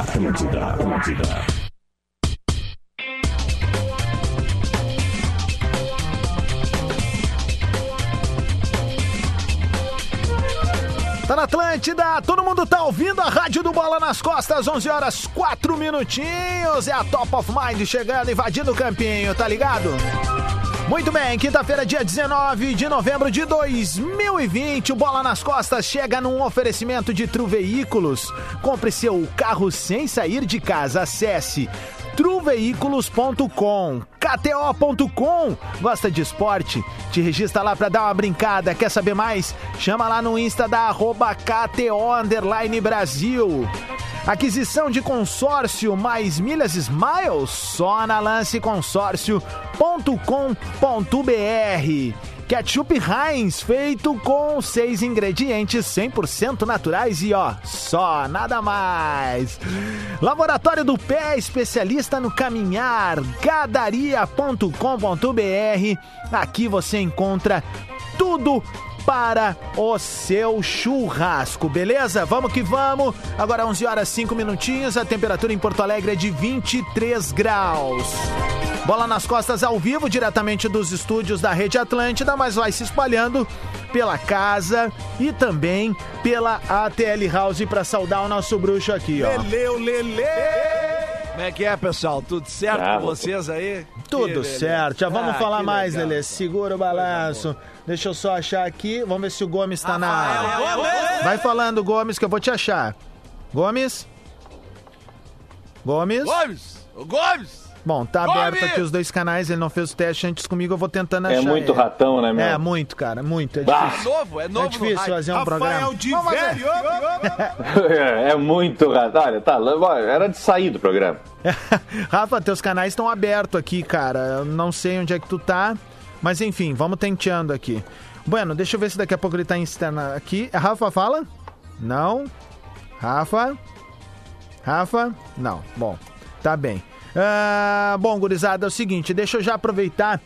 Atlântida, Atlântida. Tá na Atlântida, todo mundo tá ouvindo a Rádio do Bola nas Costas, 11 horas 4 minutinhos. É a Top of Mind chegando, invadindo o campinho, tá ligado? Muito bem, quinta-feira, dia 19 de novembro de 2020, o Bola nas Costas chega num oferecimento de Tru Veículos. Compre seu carro sem sair de casa. Acesse truveículos.com, kto.com. Gosta de esporte? Te registra lá pra dar uma brincada. Quer saber mais? Chama lá no Insta da arroba KTO Brasil. Aquisição de consórcio mais milhas Smiles só na lanceconsórcio.com.br. Ketchup Heinz, feito com seis ingredientes 100% naturais e ó, só, nada mais. Laboratório do Pé, especialista no caminhar, gadaria.com.br. Aqui você encontra tudo para o seu churrasco, beleza? Vamos que vamos. Agora 11 horas 5 minutinhos, a temperatura em Porto Alegre é de 23 graus. Bola nas costas ao vivo, diretamente dos estúdios da Rede Atlântida, mas vai se espalhando pela casa e também pela ATL House para saudar o nosso bruxo aqui, ó. Leleu, Lele! Como é que é, pessoal? Tudo certo Bravo. com vocês aí? Tudo Que certo. Já vamos Ah, falar mais, legal. Lelê. Segura o balanço. Deixa eu só achar aqui. Vamos ver se o Gomes tá na Rafael Gomes! Vai falando, Gomes, que eu vou te achar. Gomes? Gomes? Gomes! O Gomes! Bom, tá Gomes! aberto aqui os dois canais. Ele não fez o teste antes comigo. Eu vou tentando achar. É muito ele. ratão, né, meu? É, muito, cara. Muito. É Bah. É difícil. novo, é novo É difícil fazer um programa. Rafael de Vamos fazer. velho! É muito ratão. Olha, tá, era de sair do programa. Rafa, teus canais estão abertos aqui, cara. Eu não sei onde é que tu tá. Mas enfim, vamos tenteando aqui. Bueno, deixa eu ver se daqui a pouco ele tá em externa aqui. Rafa fala? Não. Rafa? Rafa? Não. Bom, tá bem. Ah, bom, gurizada, é o seguinte, deixa eu já aproveitar,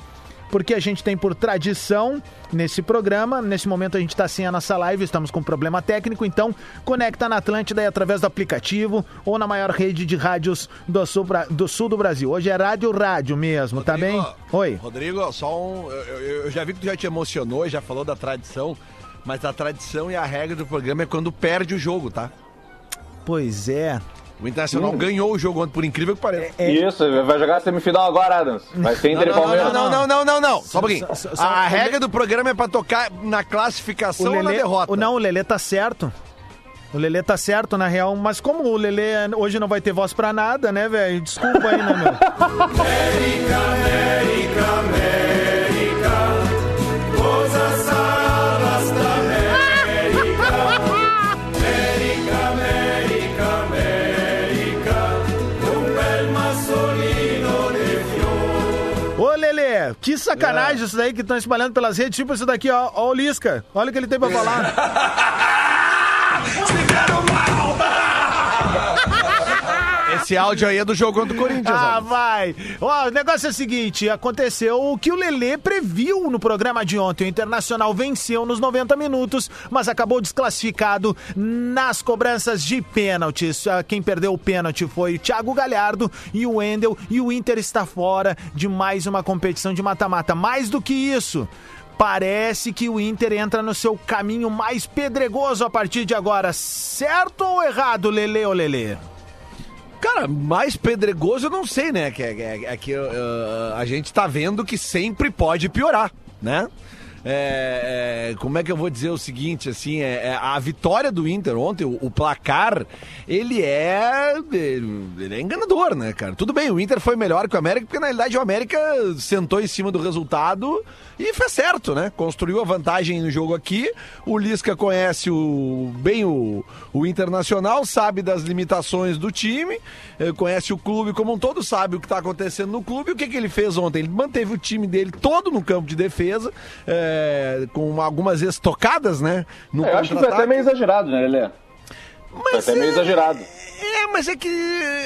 porque a gente tem por tradição nesse programa, nesse momento a gente está sem a nossa live, estamos com problema técnico, então conecta na Atlântida aí através do aplicativo ou na maior rede de rádios do sul, do, sul do Brasil. Hoje é rádio rádio mesmo, tá bem? Rodrigo, Oi. Rodrigo, só um. Eu- eu já vi que tu já te emocionou, já falou da tradição, mas a tradição e a regra do programa é quando perde o jogo, tá? Pois é. O Internacional ganhou o jogo ontem, por incrível que pareça. Isso, vai jogar semifinal agora, Adams. Vai ser Inter e Não, não, Palmeiras. não, não, não, não, não. Só um pouquinho. Só- só- A regra do programa é pra tocar na classificação ou na Lelê- derrota. o- Não, o Lelê tá certo. O Lelê tá certo, na real, mas como o Lelê hoje não vai ter voz pra nada, né, velho? Desculpa aí, né, meu? Ô, Lelê, que sacanagem isso daí que estão espalhando pelas redes, tipo isso daqui, ó, ó o Lisca. Olha o que ele tem pra falar. Esse áudio aí é do jogo contra o Corinthians. Ah, vai! Ó, o negócio é o seguinte: aconteceu o que o Lelê previu no programa de ontem. O Internacional venceu nos 90 minutos, mas acabou desclassificado nas cobranças de pênaltis. Ah, Quem perdeu o pênalti foi o Thiago Galhardo e o Wendel, e o Inter está fora de mais uma competição de mata-mata. Mais do que isso. Parece que o Inter entra no seu caminho mais pedregoso a partir de agora. Certo ou errado, Lelê ou Lelê? Cara, mais pedregoso eu não sei, né? Que, é, é- é que uh, a gente tá vendo que sempre pode piorar, né? É, é, como é que eu vou dizer o seguinte, assim, é, é, a vitória do Inter ontem, o, o placar, ele é ele é enganador, né, cara? Tudo bem, o Inter foi melhor que o América, porque na realidade o América sentou em cima do resultado e fez certo, né? Construiu a vantagem no jogo aqui, o Lisca conhece o, bem o, o Internacional, sabe das limitações do time, eh, conhece o clube como um todo, sabe o que está acontecendo no clube. O que, que ele fez ontem? Ele manteve o time dele todo no campo de defesa, eh, com algumas estocadas, né? No É, eu acho que foi até meio exagerado, né, Lelê? Foi até meio é- exagerado. É, mas é que,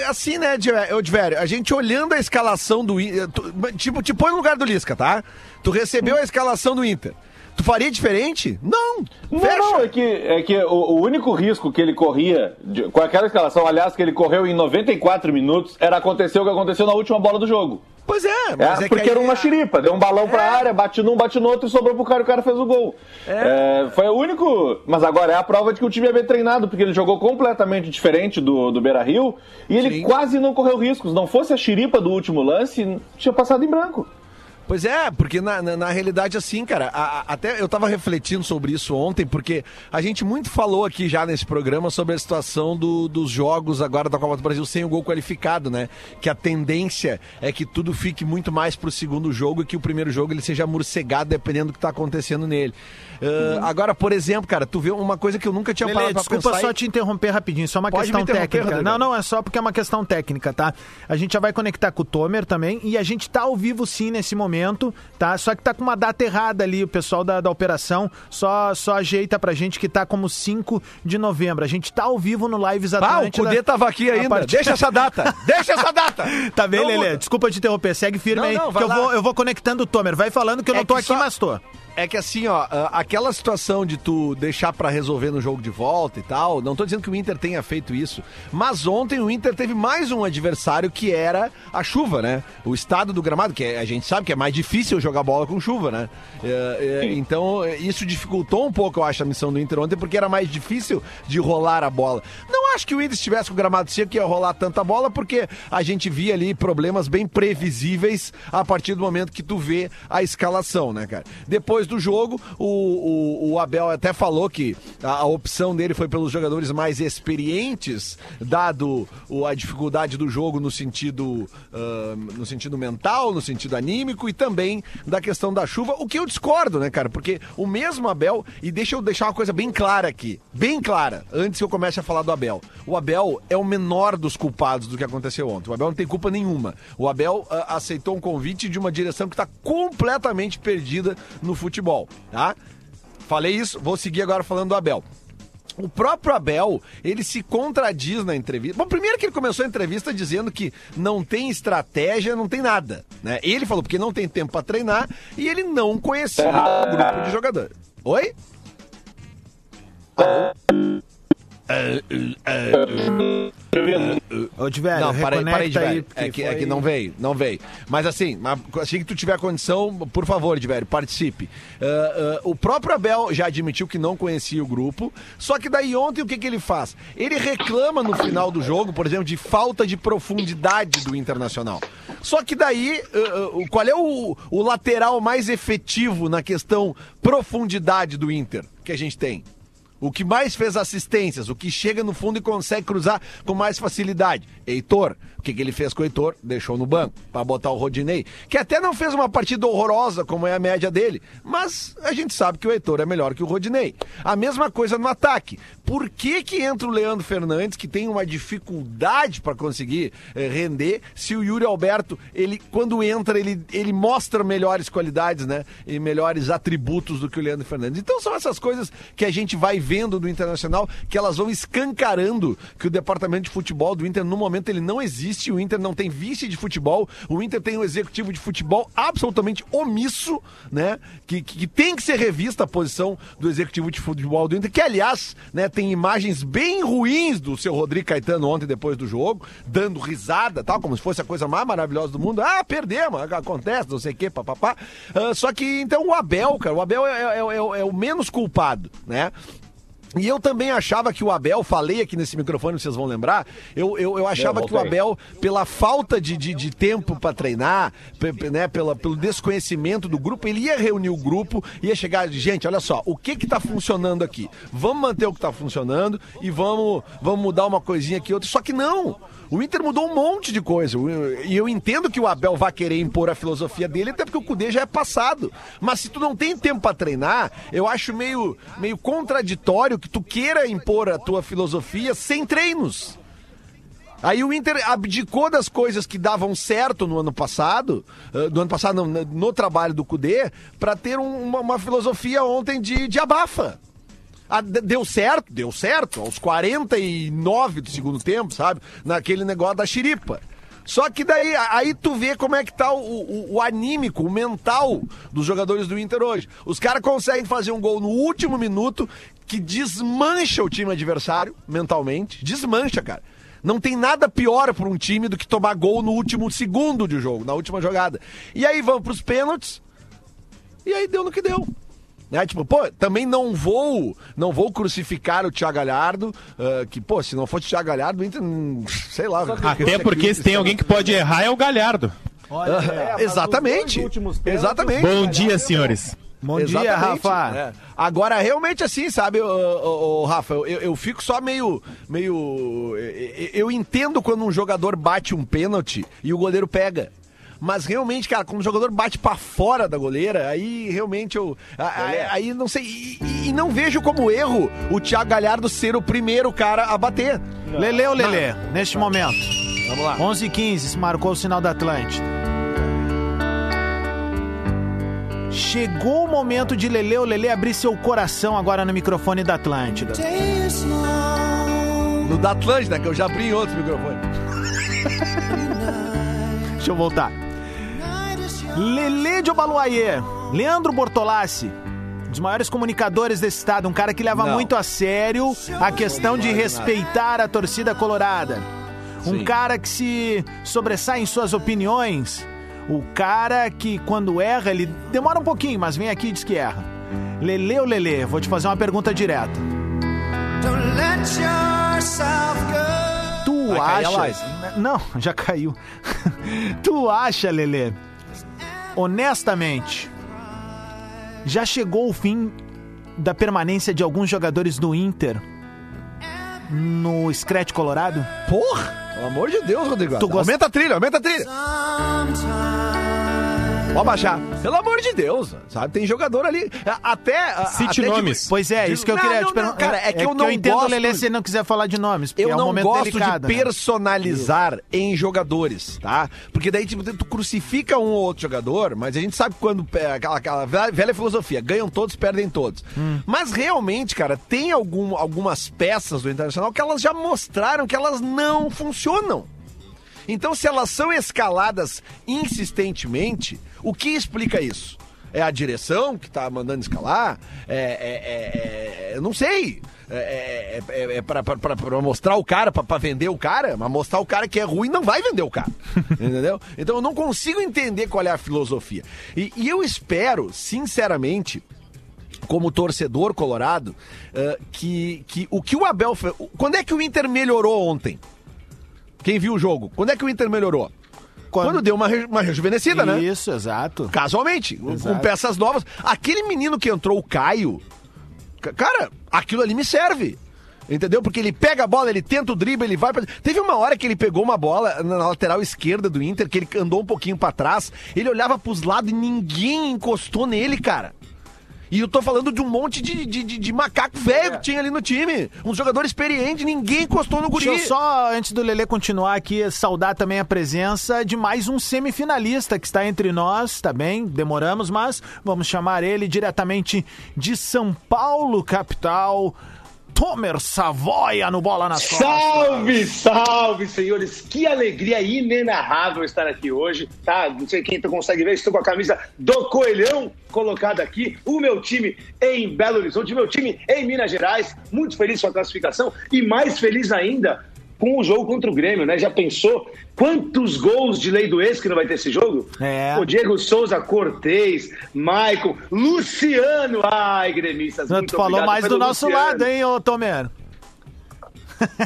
assim, né, Odivério, a gente olhando a escalação do Inter, tipo, te põe no lugar do Lisca, tá? Tu recebeu a escalação do Inter. Tu faria diferente? Não. Não, não, é que, é que o, o único risco que ele corria, de- com aquela escalação, aliás, que ele correu em 94 minutos, era acontecer o que aconteceu na última bola do jogo. Pois é, É, mas é, que porque aí- era uma xiripa, deu um balão pra É. área, bate num, bate no outro e sobrou pro cara e o cara fez o gol. É, foi o único. Mas agora é a prova de que o time é bem treinado, porque ele jogou completamente diferente do, do Beira Rio e ele Sim. quase não correu riscos. Não fosse a xiripa do último lance, tinha passado em branco. Pois é, porque na, na, na realidade, assim, cara, a- a- até eu tava refletindo sobre isso ontem, porque a gente muito falou aqui já nesse programa sobre a situação do- dos jogos agora da Copa do Brasil sem o gol qualificado, né? Que a tendência é que tudo fique muito mais pro segundo jogo e que o primeiro jogo ele seja morcegado dependendo do que tá acontecendo nele. Ah, Agora, por exemplo, cara, tu vê uma coisa que eu nunca tinha Lelê, parado pra desculpa pensar. só e- te interromper rapidinho, só uma Pode questão técnica. Não, não, é só porque é uma questão técnica, tá? A gente já vai conectar com o Tomer também e a gente tá ao vivo sim nesse momento, tá? Só que tá com uma data errada ali, o pessoal da, da operação só, só ajeita pra gente que tá como 5 de novembro. A gente tá ao vivo no Lives Ah, o Atlântida. Cudê tava aqui ainda. partir- Deixa essa data! Deixa essa data! Tá bem, Não Lelê? Desculpa te interromper, segue firme Não, aí, não, que eu lá. vou, eu vou conectando o Tomer. Vai falando que eu É não tô aqui, só- mas tô. É que assim, ó, ah, aquela situação de tu deixar pra resolver no jogo de volta e tal, não tô dizendo que o Inter tenha feito isso, mas ontem o Inter teve mais um adversário que era a chuva, né? O estado do gramado, que é- a gente sabe que é mais difícil jogar bola com chuva, né? É, é, então, isso dificultou um pouco, eu acho, a missão do Inter ontem, porque era mais difícil de rolar a bola. Não acho que o Inter estivesse com o gramado seco que ia rolar tanta bola, porque a gente via ali problemas bem previsíveis a partir do momento que tu vê a escalação, né, cara? Depois do jogo, o, o, o Abel até falou que a, a opção dele foi pelos jogadores mais experientes, dado o- a dificuldade do jogo no sentido, ah, no sentido mental, no sentido anímico e também da questão da chuva, o que eu discordo, né, cara? Porque o mesmo Abel, e deixa eu deixar uma coisa bem clara aqui, bem clara, antes que eu comece a falar do Abel. O Abel é o menor dos culpados do que aconteceu ontem. O Abel não tem culpa nenhuma. O Abel ah, aceitou um convite de uma direção que está completamente perdida no futebol, tá? Falei isso, vou seguir agora falando do Abel. O próprio Abel, ele se contradiz na entrevista. Bom, primeiro que ele começou a entrevista dizendo que não tem estratégia, não tem nada, né? Ele falou porque não tem tempo para treinar e ele não conhecia o grupo de jogadores. Oi? Ô, velho, Não, parei, parei de aí. velho. porque É que, é foi- que não veio, não veio. Mas assim, assim que tu tiver condição, por favor, velho, participe. Ah, ah, o próprio Abel já admitiu que não conhecia o grupo, só que daí ontem o que, que ele faz? Ele reclama no final do jogo, por exemplo, de falta de profundidade do Internacional. Só que daí, o- qual é o, o lateral mais efetivo na questão profundidade do Inter que a gente tem? O que mais fez assistências, o que chega no fundo e consegue cruzar com mais facilidade. Heitor. O que, que ele fez com o Heitor? Deixou no banco para botar o Rodinei, que até não fez uma partida horrorosa como é a média dele, mas a gente sabe que o Heitor é melhor que o Rodinei. A mesma coisa no ataque. Por que que entra o Leandro Fernandes, que tem uma dificuldade para conseguir eh, render, se o Yuri Alberto, ele quando entra, ele, ele mostra melhores qualidades, né? E melhores atributos do que o Leandro Fernandes. Então são essas coisas que a gente vai vendo do Internacional, que elas vão escancarando que o departamento de futebol do Inter, no momento, ele não existe, o Inter não tem vice de futebol, o Inter tem um executivo de futebol absolutamente omisso, né? Que, que, que tem que ser revista a posição do executivo de futebol do Inter, que aliás, né, tem imagens bem ruins do seu Rodrigo Caetano ontem depois do jogo, dando risada, tal, como se fosse a coisa mais maravilhosa do mundo. Ah, perdemos, acontece, não sei o quê, papapá. Ah, só que então o Abel, cara, o Abel é, é- é- é o menos culpado, né? E eu também achava que o Abel, falei aqui nesse microfone, vocês vão lembrar, eu, eu, eu achava Eu que o. Abel, pela falta de, de, de tempo para treinar, pe- né, pela, pelo desconhecimento do grupo, ele ia reunir o grupo, ia chegar, gente, olha só, o que que tá funcionando aqui? Vamos manter o que tá funcionando e vamos, vamos mudar uma coisinha aqui, outra. Só que não! O Inter mudou um monte de coisa. E eu entendo que o Abel vai querer impor a filosofia dele, até porque o Cudê já é passado. Mas se tu não tem tempo pra treinar, eu acho meio, meio contraditório que tu queira impor a tua filosofia sem treinos. Aí o Inter abdicou das coisas que davam certo no ano passado, no ano passado, não, no, trabalho do Cudê, pra ter um- uma, uma filosofia ontem de, de abafa. Ah, deu certo, deu certo, aos 49 do segundo tempo, sabe? Naquele negócio da xiripa. Só que daí, aí tu vê como é que tá o, o, o anímico, o mental dos jogadores do Inter hoje. Os caras conseguem fazer um gol no último minuto que desmancha o time adversário mentalmente. Desmancha, cara. Não tem nada pior para um time do que tomar gol no último segundo de jogo, na última jogada. E aí vão pros pênaltis. E aí deu no que deu. Né? Tipo, pô, também não vou, não vou crucificar o Thiago Galhardo, uh, que, pô, se não fosse o Thiago Galhardo, o Inter, sei lá. Até porque se tem alguém que pode errar é o Galhardo. Olha, É, exatamente. Exatamente. Bom dia, senhores. Bom dia, Exatamente, Rafa. é. Agora, realmente assim, sabe, ô, Rafa, eu, eu fico só meio. meio. eu- Eu entendo quando um jogador bate um pênalti e o goleiro pega. Mas realmente, cara, quando o jogador bate pra fora da goleira, aí realmente eu. Aí não sei. E, e- não vejo como erro o Thiago Galhardo ser o primeiro cara a bater. Lele ou Lele, neste momento. Vamos lá. 11 h 15 se marcou o sinal da Atlântida. Chegou o momento de Lele ou Lele abrir seu coração agora no microfone da Atlântida. No da Atlântida, que eu já abri em outro microfone. Deixa eu voltar. Lele de Obaluayê, Leandro Bortolassi, um dos maiores comunicadores desse estado, um cara que leva Não. muito a sério a questão de respeitar a torcida colorada. Um Sim. cara que se sobressai em suas opiniões. O cara que, quando erra, ele demora um pouquinho, mas vem aqui e diz que erra. Lele ou Lele, vou te fazer uma pergunta direta. Tu Vai cair a acha. live. Não, já caiu. tu acha, Lele, honestamente, já chegou o fim da permanência de alguns jogadores do Inter no Scratch Colorado? Porra! Pelo amor de Deus, Rodrigo. Tu gosta- Aumenta a trilha, aumenta a trilha. Pode baixar. Pelo amor de Deus, sabe? Tem jogador ali. Até. Cite até de- nomes. Pois é, isso que eu Não, queria não, te perguntar. cara, é que eu não entendo, gosto- Lele, se ele não quiser falar de nomes, porque Eu é um não momento gosto delicado. de né? personalizar em jogadores, tá? Porque daí tipo, tu crucifica um ou outro jogador, mas a gente sabe quando é, aquela, aquela velha velha filosofia, ganham todos, perdem todos. Hum. Mas realmente, cara, tem algum, algumas peças do Internacional que elas já mostraram que elas não funcionam. Então, se elas são escaladas insistentemente, o que explica isso? É a direção que tá mandando escalar? É, é- é- é- não sei. É, é, é, é pra, pra- pra- pra mostrar o cara, pra, pra vender o cara, mas mostrar o cara que é ruim não vai vender o cara. entendeu? Então eu não consigo entender qual é a filosofia. E, e eu espero, sinceramente, como torcedor colorado, eh, que, que o que o Abel. Quando é que o Inter melhorou ontem? Quem viu o jogo? Quando é que o Inter melhorou? Quando, deu uma, re- uma rejuvenescida, né? Isso, exato. Casualmente, com Exato. peças novas. Aquele menino que entrou, o Caio, ca- cara, aquilo ali me serve. Entendeu? Porque ele pega a bola, ele tenta o drible, ele vai pra... Teve uma hora que ele pegou uma bola na lateral esquerda do Inter, que ele andou um pouquinho pra trás, ele olhava pros lados e ninguém encostou nele, cara. E eu tô falando de um monte de, de, de- de macaco velho que tinha ali no time. Um jogador experiente, ninguém encostou no guri. Deixa eu só, antes do Lele continuar aqui, saudar também a presença de mais um semifinalista que está entre nós, tá bem? Demoramos, mas vamos chamar ele diretamente de São Paulo, capital. Tomer Savoia no Bola nas Costas. Salve, salve, senhores! Que alegria inenarrável estar aqui hoje, tá? Não sei quem tu consegue ver, estou com a camisa do Coelhão colocada aqui. O meu time em Belo Horizonte, o meu time em Minas Gerais. Muito feliz com a classificação e mais feliz ainda com o jogo contra o Grêmio, né? Já pensou quantos gols de lei do ex que não vai ter esse jogo? É. O Diego Souza, Cortez, Maicon, Luciano. Ai, gremistas, Tu falou mais do nosso Luciano. lado, hein, ô Tomer?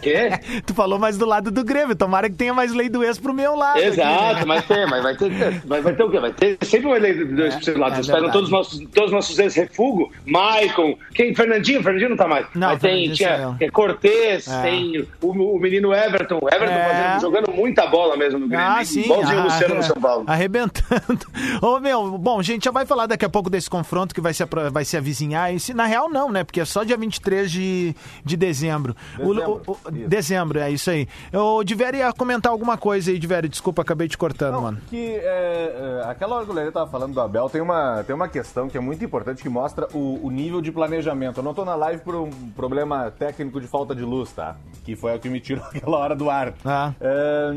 Quê? Tu falou mais do lado do Grêmio. Tomara que tenha mais lei do ex pro meu lado. aqui, Exato, né? mas tem, mas vai ter, vai, vai ter o quê? Vai ter sempre uma lei do dois pro seu lado. é esperam todos os nossos, todos os nossos ex-refugos, Maicon, quem? Fernandinho? Fernandinho não tá mais. Não, mas tem, tinha é, Cortez, É. tem o, o menino Everton. Everton É. fazendo- jogando muita bola mesmo no Grêmio. Ah, sim. Igualzinho o Luciano no São Paulo. Arrebentando. Ô, meu, bom, a gente já vai falar daqui a pouco desse confronto que vai se, vai se avizinhar. E se, na real, não, né? Porque é só dia 23 de, de dezembro. O- o- o- dezembro, é isso aí. O Diveri ia comentar alguma coisa aí, Diveri. Desculpa, acabei te cortando, mano. Que é, é, aquela hora que o Lelê tava falando do Abel, tem uma, tem uma questão que é muito importante que mostra o, o nível de planejamento. Eu não tô na live por um problema técnico de falta de luz, tá? Que foi o que me tirou aquela hora do ar. Ah. É,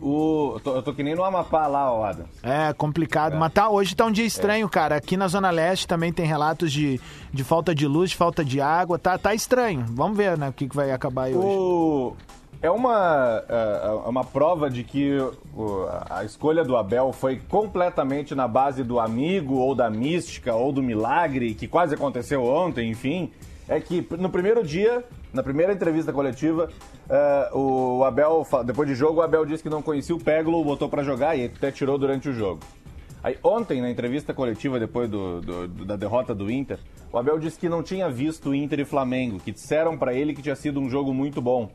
O, eu, tô, eu tô que nem no Amapá lá, ó, Adam. É complicado, mas tá, hoje tá um dia estranho, cara. Aqui na Zona Leste também tem relatos de, de falta de luz, de falta de água. Tá, tá estranho. Vamos ver, né, o que, que vai acabar aí hoje. O... É uma, é, é uma prova de que a escolha do Abel foi completamente na base do amigo, ou da mística, ou do milagre, que quase aconteceu ontem, enfim. É que no primeiro dia, na primeira entrevista coletiva, é, o Abel, depois de jogo, o Abel disse que não conhecia o Peglo, botou pra jogar e até tirou durante o jogo. Aí ontem, na entrevista coletiva, depois do- do- da derrota do Inter, o Abel disse que não tinha visto Inter e Flamengo, que disseram pra ele que tinha sido um jogo muito bom.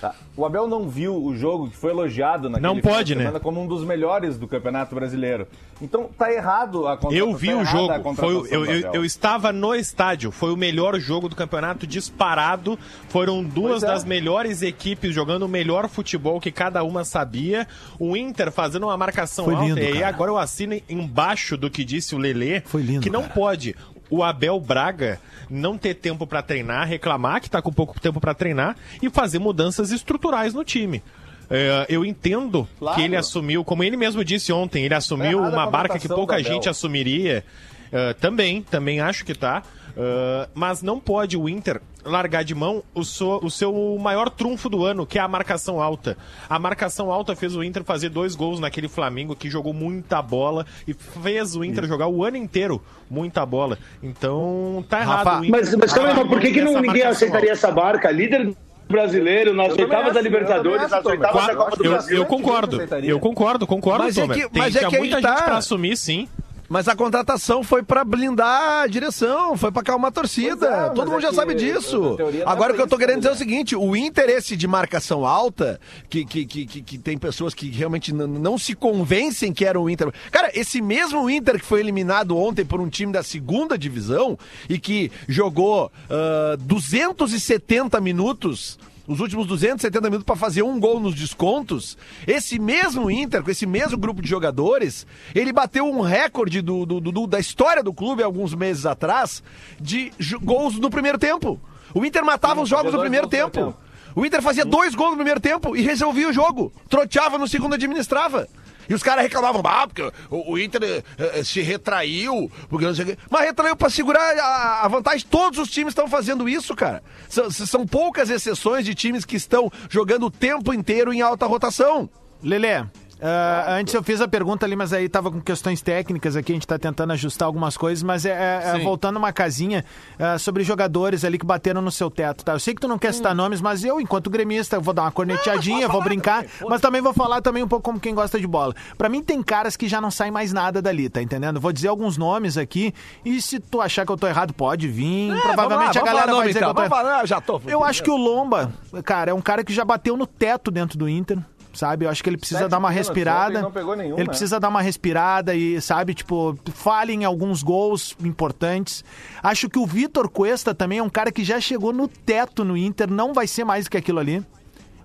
Tá. O Abel não viu o jogo que foi elogiado naquele Não pode, de né? semana como um dos melhores do Campeonato Brasileiro. Então tá errado a contratação. Eu vi tá o jogo, foi, o- eu, eu, eu estava no estádio, foi o melhor jogo do campeonato disparado. Foram duas é. das melhores equipes jogando o melhor futebol que cada uma sabia. O Inter fazendo uma marcação Foi alta. lindo, e agora eu assino embaixo do que disse o Lelê, Foi lindo, que não cara. pode o Abel Braga não ter tempo pra treinar, reclamar que tá com pouco tempo pra treinar e fazer mudanças estruturais no time. É, eu entendo Claro. que ele assumiu, como ele mesmo disse ontem, ele assumiu errada a uma barca que pouca gente assumiria. Uh, também, também acho que tá. Uh, mas não pode o Inter largar de mão o, so- o seu maior trunfo do ano, que é a marcação alta. A marcação alta fez o Inter fazer dois gols naquele Flamengo que jogou muita bola e fez o Inter jogar o ano inteiro muita bola. Então tá errado Rafa, o Inter. Mas, mas calma aí, mas por que, que não, ninguém aceitaria alta. essa barca? Líder brasileiro, nas oitavas da Libertadores, nas oitavas da Eu, Copa do eu, Brasil. eu concordo, eu concordo, concordo, Mas é que- Tem, mas é tinha que muita tá. gente pra assumir, sim. Mas a contratação foi pra blindar a direção, foi pra acalmar a torcida. É, Todo mundo é já sabe disso. Agora o que eu tô isso, querendo dizer é o né? seguinte: o interesse de marcação alta, que, que, que, que, tem pessoas que realmente não se convencem que era o Inter. Cara, esse mesmo Inter que foi eliminado ontem por um time da segunda divisão e que jogou ah, 270 minutos os últimos 270 minutos para fazer um gol nos descontos. Esse mesmo Inter, com esse mesmo grupo de jogadores, ele bateu um recorde do, do- do- da história do clube alguns meses atrás de gols no primeiro tempo. O Inter matava Sim, os jogos no primeiro tempo. tempo. O Inter fazia dois gols no primeiro tempo e resolvia o jogo. Troteava no segundo, administrava. E os caras reclamavam, ah, porque o, o Inter eh, eh, se retraiu, porque não sei o quê. Mas retraiu pra segurar a, a vantagem. Todos os times estão fazendo isso, cara. São, são poucas exceções de times que estão jogando o tempo inteiro em alta rotação. Lelê, ah, antes eu fiz a pergunta ali, mas aí tava com questões técnicas aqui, a gente tá tentando ajustar algumas coisas, mas é, é- é voltando uma casinha ah, sobre jogadores ali que bateram no seu teto, tá? Eu sei que tu não quer citar nomes, mas eu, enquanto gremista, vou dar uma corneteadinha, vou brincar, mas também vou falar também um pouco como quem gosta de bola. Pra mim tem caras que já não saem mais nada dali, tá entendendo? Vou dizer alguns nomes aqui e se tu achar que eu tô errado, pode vir. Provavelmente É, vamos lá, a galera falar vai nome, dizer então. que eu tô Vamos errado. falar, eu já tô. Eu acho que o Lomba, cara, é um cara que já bateu no teto dentro do Inter, sabe? Eu acho que ele precisa Sete dar uma respirada. pegou nenhum, ele né? precisa dar uma respirada e, sabe, tipo, falha em alguns gols importantes. Acho que o Vitor Cuesta também é um cara que já chegou no teto no Inter, não vai ser mais do que aquilo ali.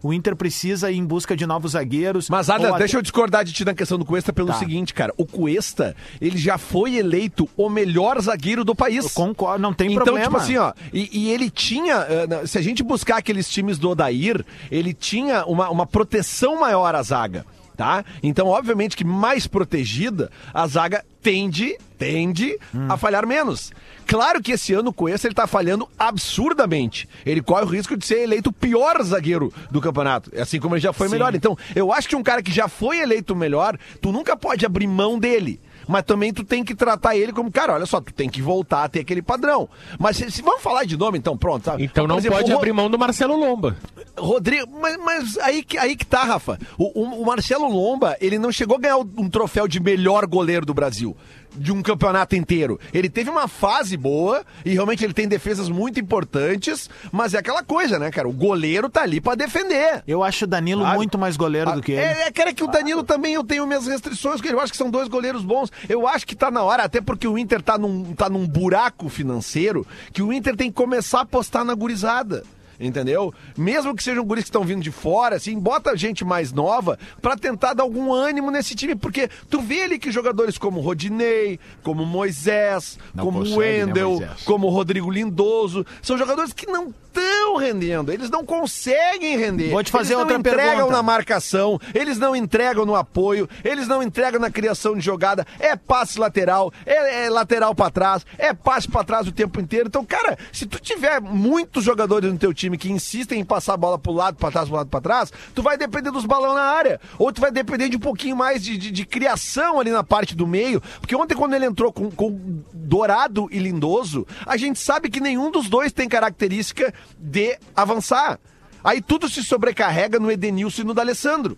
O Inter precisa ir em busca de novos zagueiros. Mas, Ou Ada, até- deixa eu discordar de ti na questão do Cuesta pelo Tá. seguinte, cara. O Cuesta, ele já foi eleito o melhor zagueiro do país. Eu concordo, não tem então, problema. tipo assim, ó, e, e ele tinha, eh, se a gente buscar aqueles times do Odair, ele tinha uma, uma proteção maior à zaga, tá? Então, obviamente que mais protegida, a zaga tende, tende Hum. a falhar menos. Claro que esse ano o Cuesta ele tá falhando absurdamente. Ele corre o risco de ser eleito o pior zagueiro do campeonato, assim como ele já foi Sim. melhor. Então, eu acho que um cara que já foi eleito melhor, tu nunca pode abrir mão dele. Mas também tu tem que tratar ele como, cara, olha só, tu tem que voltar a ter aquele padrão. Mas se, se- vamos falar de nome, então, pronto. Sabe? Então não exemplo, pode o abrir mão do Marcelo Lomba. Rodrigo, mas, mas aí, que, aí que tá, Rafa. O, o- o Marcelo Lomba, ele não chegou a ganhar um troféu de melhor goleiro do Brasil. De um campeonato inteiro. Ele teve uma fase boa e realmente ele tem defesas muito importantes, mas é aquela coisa, né, cara? O goleiro tá ali pra defender. Eu acho o Danilo Sabe? muito mais goleiro do que ele. É, é, cara, que o Danilo também eu tenho minhas restrições, que eu acho que são dois goleiros bons. Eu acho que tá na hora, até porque o Inter tá num, tá num buraco financeiro, que o Inter tem que começar a apostar na gurizada. Entendeu? Mesmo que sejam guris que estão vindo de fora, assim, bota gente mais nova pra tentar dar algum ânimo nesse time, porque tu vê ali que jogadores como Rodinei, como Moisés, Não como consegue, né, Wendel, Moisés? como Rodrigo Lindoso, são jogadores que não estão rendendo, eles não conseguem render. Vou te fazer eles outra não entregam pergunta. na marcação, eles não entregam no apoio, eles não entregam na criação de jogada, é passe lateral, é, é lateral pra trás, é passe pra trás o tempo inteiro. Então, cara, se tu tiver muitos jogadores no teu time que insistem em passar a bola pro lado, pra trás, pro lado, pra trás, tu vai depender dos balão na área, ou tu vai depender de um pouquinho mais de, de- de criação ali na parte do meio, porque ontem quando ele entrou com, com Dourado e Lindoso, a gente sabe que nenhum dos dois tem característica de avançar. Aí tudo se sobrecarrega no Edenilson e no D'Alessandro.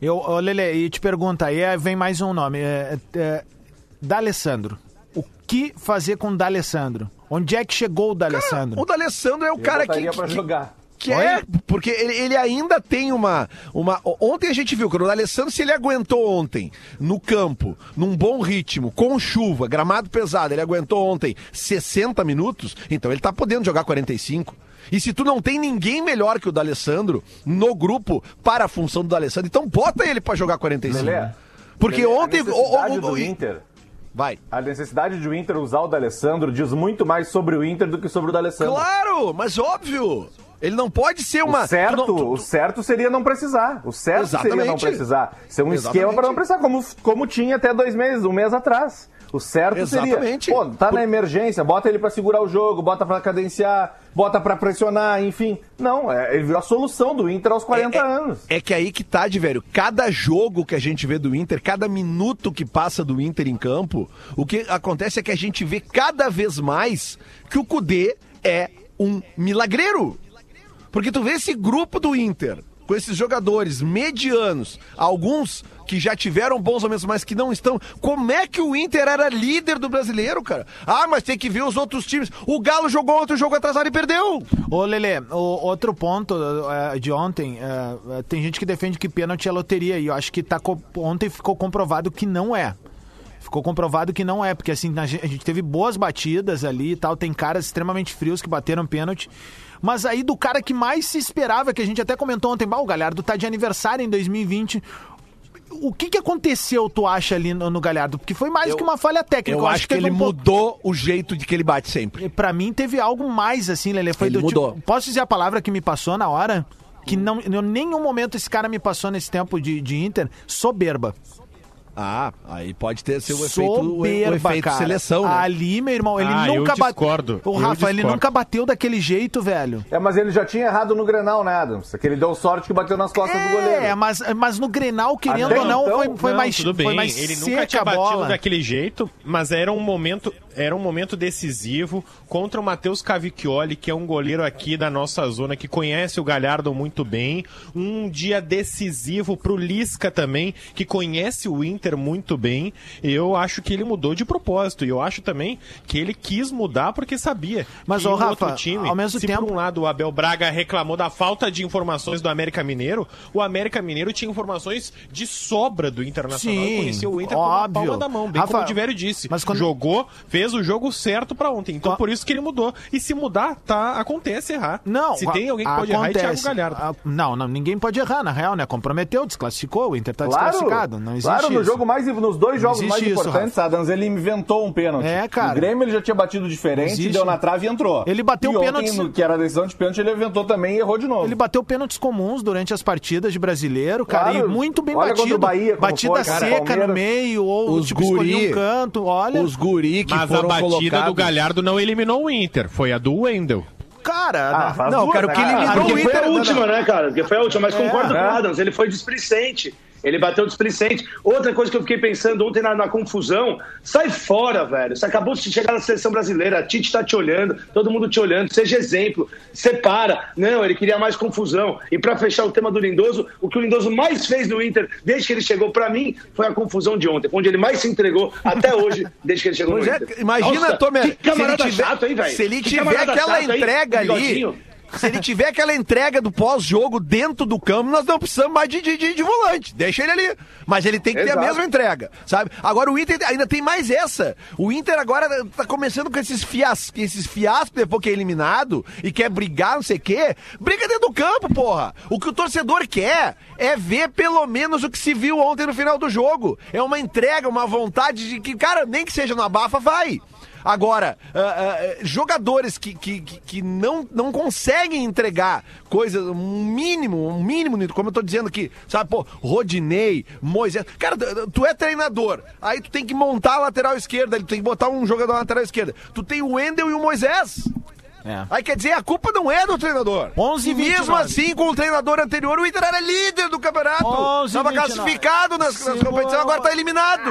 Eu, ô, Lele, e te pergunta, aí é, vem mais um nome. É, é, D'Alessandro. O que fazer com o D'Alessandro? Onde é que chegou o D'Alessandro? O D'Alessandro é o cara que, pra que, jogar. Que é, porque ele, ele ainda tem uma, uma. Ontem a gente viu que o D'Alessandro, se ele aguentou ontem no campo, num bom ritmo, com chuva, gramado pesado, ele aguentou ontem 60 minutos, então ele tá podendo jogar 45. E se tu não tem ninguém melhor que o D'Alessandro no grupo para a função do D'Alessandro, então bota ele pra jogar 45. Lelê, Porque Lelê, ontem. A necessidade o- o- do o- Inter. Vai. A necessidade de o Inter usar o D'Alessandro diz muito mais sobre o Inter do que sobre o D'Alessandro. Claro, mas óbvio. Ele não pode ser uma. O certo, tu não- tu- o certo seria não precisar. O certo seria não Exatamente. precisar. Ser um Exatamente. esquema para não precisar, como, como tinha até dois meses, um mês atrás. O certo Exatamente. seria. Pô, tá na emergência, bota ele pra segurar o jogo, bota pra cadenciar, bota pra pressionar, enfim. Não, é, ele viu a solução do Inter aos 40 é, anos. É que aí que tá, de velho. Cada jogo que a gente vê do Inter, cada minuto que passa do Inter em campo, o que acontece é que a gente vê cada vez mais que o Cudê é um milagreiro. Porque tu vê esse grupo do Inter, com esses jogadores medianos, alguns que já tiveram bons momentos, mas que não estão. Como é que o Inter era líder do brasileiro, cara? Ah, mas tem que ver os outros times. O Galo jogou outro jogo atrasado e perdeu. Ô, Lele, outro ponto eh, de ontem, eh, tem gente que defende que pênalti é loteria, e eu acho que tá, ontem ficou comprovado que não é. Ficou comprovado que não é, porque assim, a gente teve boas batidas ali e tal, tem caras extremamente frios que bateram pênalti. Mas aí do cara que mais se esperava, que a gente até comentou ontem, bah, o Galhardo tá de aniversário em 2020. O que que aconteceu, tu acha, ali no, no Galhardo? Porque foi mais Eu- que uma falha técnica. Eu, acho que teve ele um pouco- mudou o jeito de que ele bate sempre. Pra mim teve algo mais assim, Lele. Foi Ele do mudou. tipo. Posso dizer a palavra que me passou na hora? Que não, em nenhum momento esse cara me passou nesse tempo de, de Inter. Soberba. Ah, aí pode ter seu efeito, o, Soberba, efeito cara. seleção, né? Ali, meu irmão, ele Ah, nunca bateu. discordo. O Eu Rafa, ele nunca bateu daquele jeito, velho. É, mas ele já tinha errado no Grenal, né, Adams? Que ele deu sorte que bateu nas costas do goleiro. É, mas, mas no Grenal, querendo Até ou não, então, foi, foi Não, mais tudo foi bem. mais Ele nunca tinha a batido daquele jeito, mas era um momento, era um momento decisivo contra o Matheus Cavicchioli, que é um goleiro aqui da nossa zona que conhece o Galhardo muito bem. Um dia decisivo pro Lisca também, que conhece o Inter muito bem. Eu acho que ele mudou de propósito e eu acho também que ele quis mudar porque sabia. Mas, o Rafa, time, ao mesmo se tempo- por um lado o Abel Braga reclamou da falta de informações do América Mineiro, o América Mineiro tinha informações de sobra do Internacional Sim, conhecia o Inter óbvio. como a palma da mão, bem Rafa, como o Diverio disse. mas quando- Jogou, fez o jogo certo pra ontem. Então por isso que ele mudou. E se mudar, tá, acontece errar. Não, se a- tem alguém que pode errar, é Thiago acontece. Galhardo. Ah, Não, não, ninguém pode errar, na real, né? Comprometeu, desclassificou, o Inter tá Claro, desclassificado. Não existe claro, no isso. jogo mais, nos dois jogos mais isso, importantes, Adams, ele inventou um pênalti. É, cara. No Grêmio ele já tinha batido diferente, deu na trave e entrou. Ele bateu e ontem, pênaltis- no- que era a decisão de pênalti, ele inventou também e errou de novo. Ele bateu pênaltis comuns durante as partidas de brasileiro, cara, Claro. e muito bem Olha batido. o Bahia, Batida foi, cara, seca no Palmeiras. meio, ou Os tipo, guri- um canto, olha. Os guri que Mas a foram batida colocados... do Galhardo não eliminou o Inter, foi a do Wendel. Cara, Ah, faz Não, duas, cara, o né, que ele me Ah, porque o foi a Inter- última, né, cara? Porque foi a última, mas concordo né? com o Adams, ele foi displicente. Ele bateu displicente. Outra coisa que eu fiquei pensando ontem na, na confusão, sai fora, velho. Você acabou de chegar na seleção brasileira, a Tite tá te olhando, todo mundo te olhando, seja exemplo, separa. Não, ele queria mais confusão. E pra fechar o tema do Lindoso, o que o Lindoso mais fez no Inter desde que ele chegou pra mim foi a confusão de ontem, onde ele mais se entregou até hoje, desde que ele chegou no é, Inter. imagina, Nossa, Tomer, que camarada tiver, chato, hein, velho? se ele tiver aquela entrega ali. Se ele tiver aquela entrega do pós-jogo dentro do campo, nós não precisamos mais de, de, de- de volante, deixa ele ali, mas ele tem que ter a Exato. mesma entrega, sabe? Agora o Inter ainda tem mais essa, o Inter agora tá começando com esses fiascos, esses fiascos depois que é eliminado e quer brigar, não sei o quê, briga dentro do campo, porra, o que o torcedor quer é ver pelo menos o que se viu ontem no final do jogo, é uma entrega, uma vontade de que, cara, nem que seja na bafa, vai. Agora, ah, ah, jogadores que, que, que, não, não conseguem entregar coisas, um mínimo, um mínimo, como eu tô dizendo aqui, sabe, pô, Rodinei, Moisés. Cara, tu é treinador, aí tu tem que montar a lateral esquerda, tu tem que botar um jogador na lateral esquerda. Tu tem o Wendel e o Moisés. É. Aí quer dizer, a culpa não é do treinador. 11 e mesmo 29. assim, com o treinador anterior, o Inter era líder do campeonato. 11 Tava 29. classificado nas, nas competições, agora tá eliminado.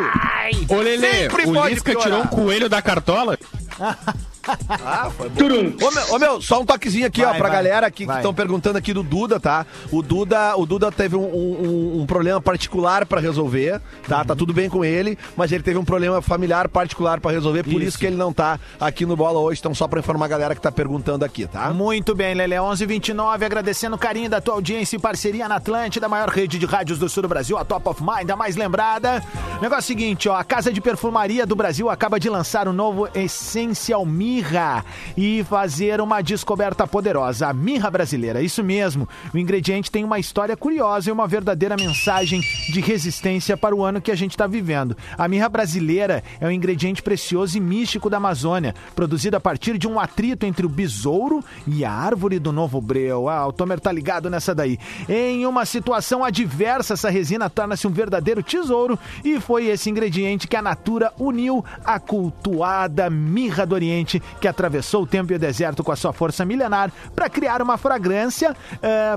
Ô, Lelê, Sempre o pode Lisca piorar. tirou um coelho da cartola? Ah, foi bom. Ô meu, ô, meu, só um toquezinho aqui, ó, Vai, pra vai, galera que vai. estão perguntando aqui do Duda, tá? O Duda, o Duda teve um, um- um problema particular pra resolver, tá? Tá tudo bem com ele, mas ele teve um problema familiar particular pra resolver, por isso. Isso. que ele não tá aqui no Bola hoje, então só pra informar a galera que tá perguntando aqui, tá? Muito bem, Lele. 1129, agradecendo o carinho da tua audiência e parceria na Atlântida, a maior rede de rádios do sul do Brasil, a Top of Mind, a mais lembrada. Negócio seguinte, ó, a Casa de Perfumaria do Brasil acaba de lançar o novo Essential Mirra e fazer uma descoberta poderosa, a mirra brasileira. Isso mesmo, o ingrediente tem uma história curiosa e uma verdadeira mensagem de resistência para o ano que a gente está vivendo. A mirra brasileira é um ingrediente precioso e místico da Amazônia, produzido a partir de um atrito entre o besouro e a árvore do Novo Breu. Ah, o Tomer tá ligado nessa daí. Em uma situação adversa, essa resina torna-se um verdadeiro tesouro e foi esse ingrediente que a Natura uniu à cultuada mirra do Oriente, que atravessou o tempo e o deserto com a sua força milenar para criar uma fragrância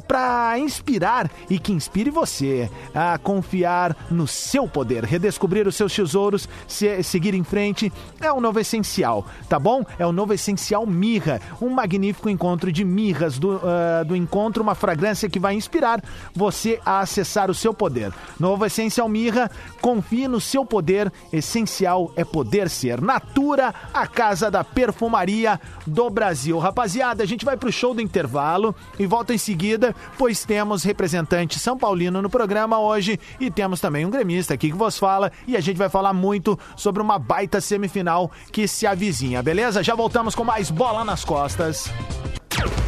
para inspirar e que inspire você a confiar no seu poder, redescobrir os seus tesouros, se- seguir em frente. É um novo essencial, tá bom? É o novo essencial mirra, um magnífico encontro de mirras do, ah, do encontro, uma fragrância que vai inspirar você a acessar o seu poder. Novo essencial mirra, confie no seu poder. Essencial é poder ser. Natura, a casa da perfumaria do Brasil. Rapaziada, a gente vai pro show do intervalo e volta em seguida, pois temos representante São Paulino no programa hoje e temos também um gremista aqui que vos fala e a gente vai falar muito sobre uma baita semifinal que se avizinha, beleza? Já voltamos com mais bola nas costas.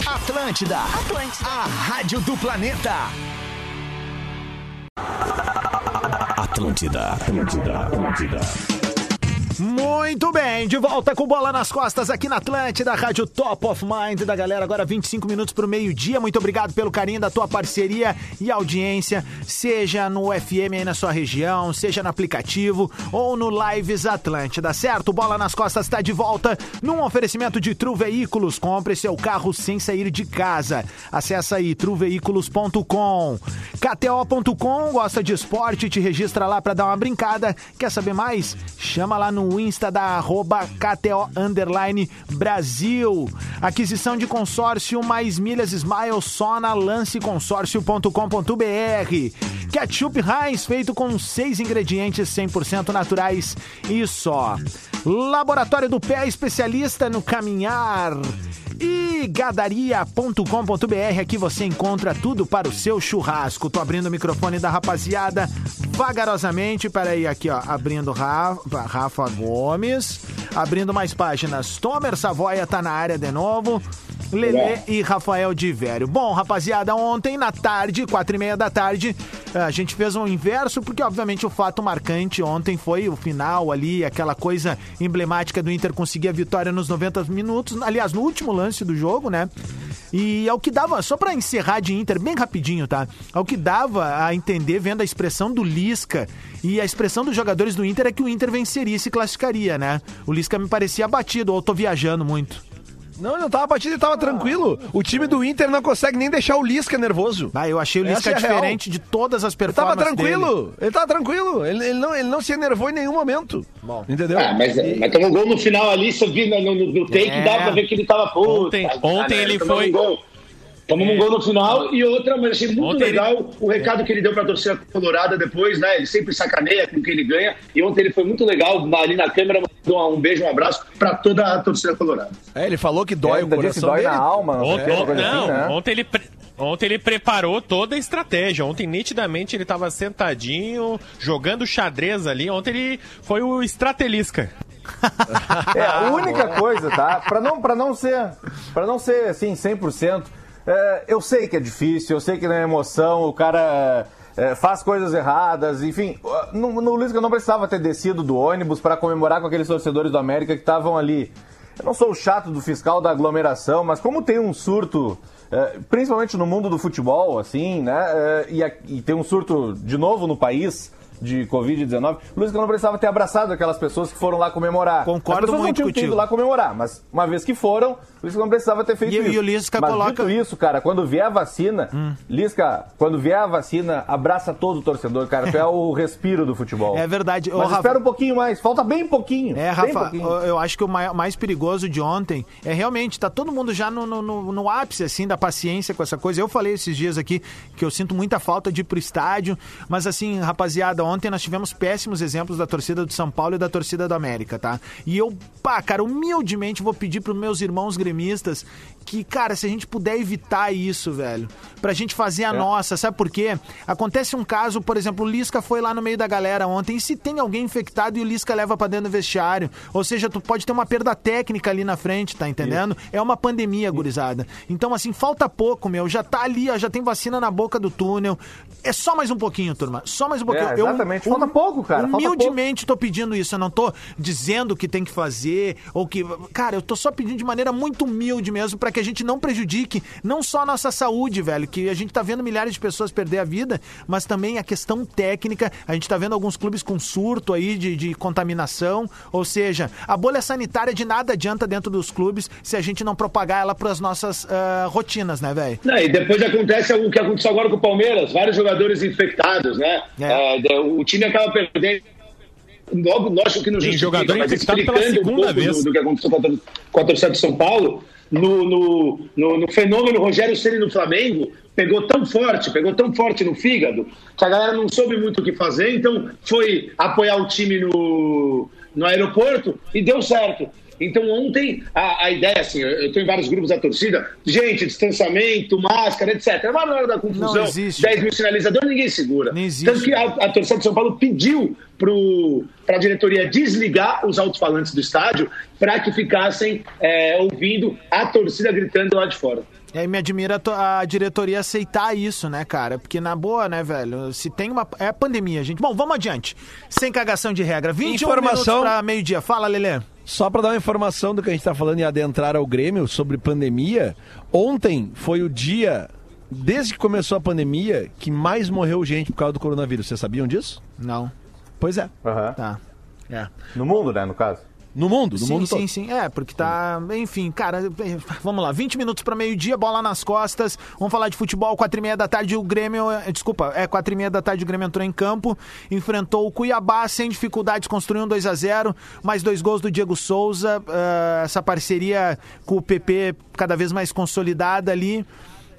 Atlântida, Atlântida. a rádio do planeta. Atlântida, Atlântida, Atlântida. Muito bem, de volta com bola nas costas aqui na Atlântida, Rádio Top of Mind da galera. Agora 25 minutos pro meio-dia. Muito obrigado pelo carinho da tua parceria e audiência, seja no FM aí na sua região, seja no aplicativo ou no Lives Atlântida, certo? Bola nas costas está de volta num oferecimento de Tru Veículos. Compre seu carro sem sair de casa. Acesse aí truveículos.com. KTO.com, gosta de esporte, te registra lá para dar uma brincada. Quer saber mais? Chama lá no Insta da arroba KTO Underline Brasil. Aquisição de consórcio mais milhas Smile só na lanceconsórcio.com.br. Ketchup Heinz feito com seis ingredientes 100% naturais e só. Laboratório do Pé especialista no caminhar. E gadaria.com.br, aqui você encontra tudo para o seu churrasco. Tô abrindo o microfone da rapaziada vagarosamente. Peraí, aqui ó, abrindo Rafa, Rafa Gomes, abrindo mais páginas. Tomer Savoia tá na área de novo. Lelê e Rafael de Vério. Bom, rapaziada, ontem na tarde, quatro e meia da tarde, a gente fez um inverso, porque obviamente o fato marcante ontem foi o final ali, aquela coisa emblemática do Inter conseguir a vitória nos 90 minutos, aliás, no último lance do jogo, né? E é o que dava, só pra encerrar de Inter, bem rapidinho, tá? É o que dava a entender, vendo a expressão do Lisca e a expressão dos jogadores do Inter é que o Inter venceria e se classificaria, né? O Lisca me parecia abatido, ou eu tô viajando muito. Não, ele não tava batido, ele tava tranquilo. O time do Inter não consegue nem deixar o Lisca nervoso. Ah, eu achei o Lisca é a real. diferente de todas as Ele tava performances dele. tranquilo, ele tava tranquilo. Ele, ele não, ele não se enervou em nenhum momento. Entendeu? Ah, mas, mas tomou um gol no final ali, você viu no, no, no take, É. dá pra ver que ele tava puto. Ontem- ontem ele foi- Um. Tomamos um gol no final e outra, mas achei muito Ontem ele- legal o recado que ele deu pra torcida colorada depois, né? Ele sempre sacaneia com o que ele ganha. E ontem ele foi muito legal, ali na câmera, mandou um beijo, um abraço pra toda a torcida colorada. É, ele falou que dói o Ainda disse coração dói dele. na alma, o Ontem, coisa não, assim, né? ontem ele. pre- Ontem ele preparou toda a estratégia. Ontem, nitidamente, ele tava sentadinho, jogando xadrez ali. Ontem ele foi o estratelisca. É, a única coisa, tá? Pra não, pra não ser, pra não ser assim, 100%, é, eu sei que é difícil, eu sei que na emoção o cara é, faz coisas erradas, enfim. No, no Lisca não precisava ter descido do ônibus para comemorar com aqueles torcedores do América que estavam ali. Eu não sou o chato do fiscal da aglomeração, mas como tem um surto, é, principalmente no mundo do futebol, assim, né? É, e, e tem um surto de novo no país de Covid-19, o Luiz não precisava ter abraçado aquelas pessoas que foram lá comemorar. Concordo As pessoas muito não tinham contigo. ido lá comemorar, mas uma vez que foram, Lisca não precisava ter feito E- isso. e o Lisca mas coloca- Hum. dito isso, cara, quando vier a vacina, Lisca, quando vier a vacina, abraça todo o torcedor, cara. Tu é o respiro do futebol. É verdade. Ô, Mas Rafa- espera um pouquinho mais, falta bem pouquinho. É, Rafa, pouquinho. eu acho que o mai- mais perigoso de ontem é realmente, tá todo mundo já no, no, no- no ápice, assim, da paciência com essa coisa. Eu falei esses dias aqui que eu sinto muita falta de ir pro estádio, mas assim, rapaziada, ontem nós tivemos péssimos exemplos da torcida do São Paulo e da torcida do América, tá? E eu, pá, cara, humildemente vou pedir pros meus irmãos gremistas que, cara, se a gente puder evitar isso, velho, pra gente fazer a nossa, sabe por quê? Acontece um caso, por exemplo, o Lisca foi lá no meio da galera ontem, e se tem alguém infectado e o Lisca leva pra dentro do vestiário, ou seja, tu pode ter uma perda técnica ali na frente, tá entendendo? É uma pandemia, gurizada. Então, assim, falta pouco, meu, já tá ali, ó, já tem vacina na boca do túnel. É só mais um pouquinho, turma, só mais um pouquinho. É, exatamente. Falta pouco, cara, falta pouco. Humildemente tô pedindo isso, eu não tô dizendo o que tem que fazer, ou que... Cara, eu tô só pedindo de maneira muito humilde mesmo, pra que a gente não prejudique não só a nossa saúde, velho, que a gente tá vendo milhares de pessoas perder a vida, mas também a questão técnica, a gente tá vendo alguns clubes com surto aí de, de contaminação, ou seja, a bolha sanitária de nada adianta dentro dos clubes se a gente não propagar ela pras nossas ah, rotinas, né, velho? E depois acontece o que aconteceu agora com o Palmeiras, vários jogadores infectados, né? É. É, o time acaba perdendo. Logo, lógico que não Tem justifica, jogador mas infectado pela explicando um segunda pouco vez. Do, do que aconteceu com a, tor- com a torcida de São Paulo, no, no, no, no fenômeno Rogério Ceni no Flamengo, pegou tão forte, pegou tão forte no fígado, que a galera não soube muito o que fazer, então foi apoiar o time no, no aeroporto e deu certo. Então ontem a, a ideia, assim, eu tô em vários grupos da torcida, gente, distanciamento, máscara, etc. Mas na hora da confusão, Não existe, 10 mil sinalizadores, ninguém segura. Nem existe. Tanto que a, a torcida de São Paulo pediu para a diretoria desligar os alto-falantes do estádio para que ficassem é, ouvindo a torcida gritando lá de fora. E aí me admira a to- a diretoria aceitar isso, né, cara? Porque na boa, né, velho? Se tem uma. É pandemia, gente. Bom, vamos adiante. Sem cagação de regra. 21 Informação- minutos pra meio-dia. Fala, Lelê. Só para dar uma informação do que a gente tá falando e adentrar ao Grêmio sobre pandemia, ontem foi o dia, desde que começou a pandemia, que mais morreu gente por causa do coronavírus. Vocês sabiam disso? Não. Pois é. Aham. Tá. É. No mundo, né, no caso. No mundo, no sim, mundo sim, todo. sim. É, porque tá. Enfim, cara, vamos lá. 20 minutos pra meio-dia, bola nas costas. Vamos falar de futebol. 4 e meia da tarde, o Grêmio. eh, Desculpa, é 4 e meia da tarde, o Grêmio entrou em campo. Enfrentou o Cuiabá sem dificuldades, construiu um 2 a 0 Mais dois gols do Diego Souza. eh, essa parceria com o PP cada vez mais consolidada ali.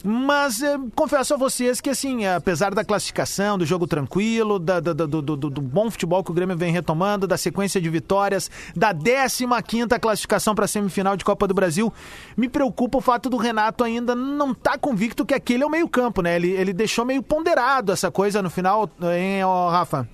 Mas eh, confesso a vocês que, assim, apesar da classificação, do jogo tranquilo, da- da- do, do- do- bom futebol que o Grêmio vem retomando, da sequência de vitórias, da 15 classificação para a semifinal de Copa do Brasil, me preocupa o fato do Renato ainda não estar convicto que aquele é o meio-campo, né? Ele, ele deixou meio ponderado essa coisa no final, hein, ó, Rafa?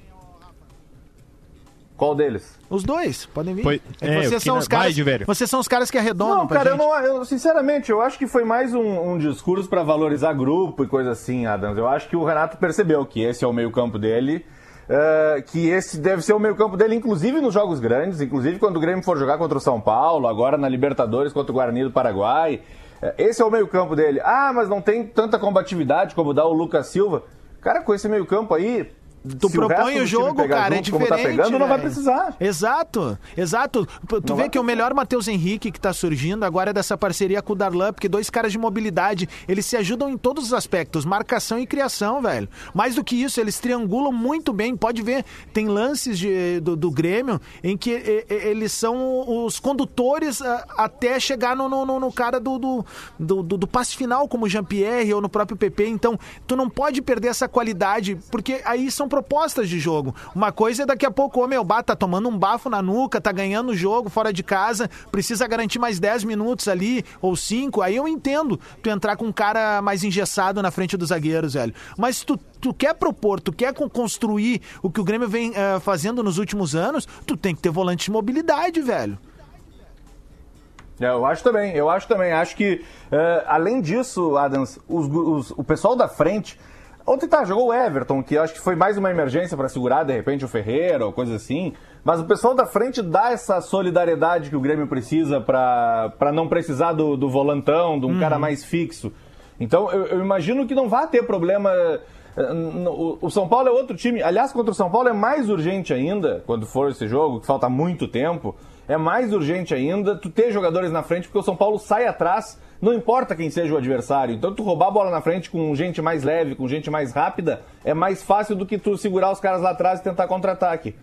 Qual deles? Os dois, podem vir. Foi- é, vocês, eu são os caras, de velho. vocês são os caras que arredondam Não, pra cara, eu não, eu, sinceramente, eu acho que foi mais um, um discurso pra valorizar grupo e coisa assim, Adams. Eu acho que o Renato percebeu que esse é o meio-campo dele, eh, que esse deve ser o meio-campo dele, inclusive nos jogos grandes, inclusive quando o Grêmio for jogar contra o São Paulo, agora na Libertadores contra o Guarani do Paraguai. Eh, Esse é o meio-campo dele. Ah, mas não tem tanta combatividade como dá o Lucas Silva. Cara, com esse meio-campo aí. Tu se o propõe o time jogo, cara, é junto como diferente. tá pegando, não vai precisar. Exato, exato. Tu Não vê vai que o melhor Matheus Henrique que tá surgindo agora é dessa parceria com o Darlan, porque dois caras de mobilidade, eles se ajudam em todos os aspectos, marcação e criação, velho. Mais do que isso, eles triangulam muito bem. Pode ver, tem lances de- do, do Grêmio em que e- e- eles são os condutores a- até chegar no, no- no- cara do, do, do, do- do passe final, como o Jean-Pierre ou no próprio PP. Então, tu não pode perder essa qualidade, porque aí são propostas de jogo. Uma coisa é daqui a pouco, meu, bah, tá tomando um bafo na nuca, tá ganhando o jogo fora de casa, precisa garantir mais 10 minutos ali, ou 5, aí eu entendo tu entrar com um cara mais engessado na frente dos zagueiros, velho. Mas tu, tu quer propor, tu quer con- construir o que o Grêmio vem eh, fazendo nos últimos anos, tu tem que ter volante de mobilidade, velho. É, Eu acho também, eu acho também. Acho que, eh, além disso, Adams, os- os- o pessoal da frente, Ontem tá, jogou o Everton, que acho que foi mais uma emergência para segurar, de repente, o Ferreira ou coisa assim. Mas o pessoal da frente dá essa solidariedade que o Grêmio precisa para não precisar do, do volantão, de um cara mais fixo. Então eu, eu imagino que não vai ter problema. eh, O São Paulo é outro time. Aliás, contra o São Paulo é mais urgente ainda, quando for esse jogo, que falta muito tempo. É mais urgente ainda tu ter jogadores na frente, porque o São Paulo sai atrás, não importa quem seja o adversário. Então, tu roubar a bola na frente com gente mais leve, com gente mais rápida, é mais fácil do que tu segurar os caras lá atrás e tentar contra-ataque.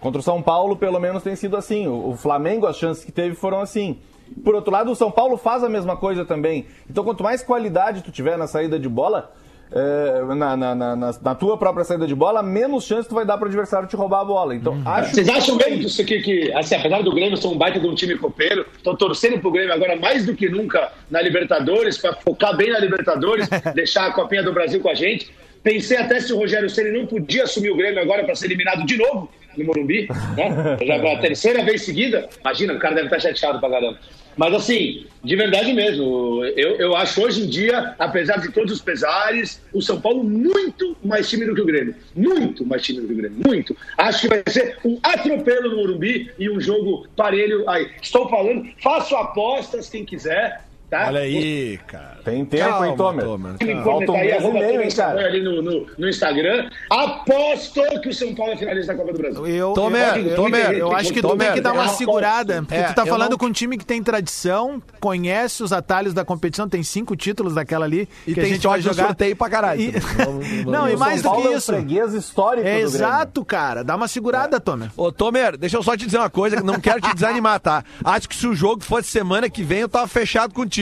Contra o São Paulo, pelo menos, tem sido assim. O Flamengo, as chances que teve foram assim. Por outro lado, o São Paulo faz a mesma coisa também. Então, quanto mais qualidade tu tiver na saída de bola, é, na, na- na- na- tua própria saída de bola, menos chance tu vai dar pro adversário te roubar a bola. Então, acho Vocês acham mesmo que isso aqui, que, assim, apesar do Grêmio ser um baita de um time copeiro, estão torcendo pro Grêmio agora mais do que nunca na Libertadores, para focar bem na Libertadores, deixar a Copinha do Brasil com a gente. Pensei até se o Rogério Ceni não podia assumir o Grêmio agora para ser eliminado de novo no Morumbi, né? Já pela terceira vez seguida. Imagina, o cara deve estar chateado pra caramba. Mas assim, de verdade mesmo, eu, eu acho hoje em dia, apesar de todos os pesares, o São Paulo muito mais time do que o Grêmio. Muito mais time do que o Grêmio. Muito. Acho que vai ser um atropelo no Morumbi e um jogo parelho aí. Estou falando, faço apostas quem quiser. Tá? Olha aí, cara. Tem tempo, Calma, hein, Tomer? Tomer. Me Falta um mês e meio, hein, cara? Ali no, no, no Instagram. Aposto que o São Paulo é finalista da Copa do Brasil. Eu, Tomer, eu, eu, Tomer, eu acho que tu Tomer, tem que dar uma é, segurada. Porque é, tu tá falando não- com um time que tem tradição, conhece os atalhos da competição, tem cinco títulos daquela ali. E que tem a gente vai no jogar. sorteio pra caralho. E- Vamos- vamos- Não, e mais São do Paulo que é isso. freguês histórico É exato, cara. Dá uma segurada, Tomer. Ô, Tomer, deixa eu só te dizer uma coisa, que não quero te desanimar, tá? Acho que se o jogo fosse semana que vem, eu tava fechado contigo.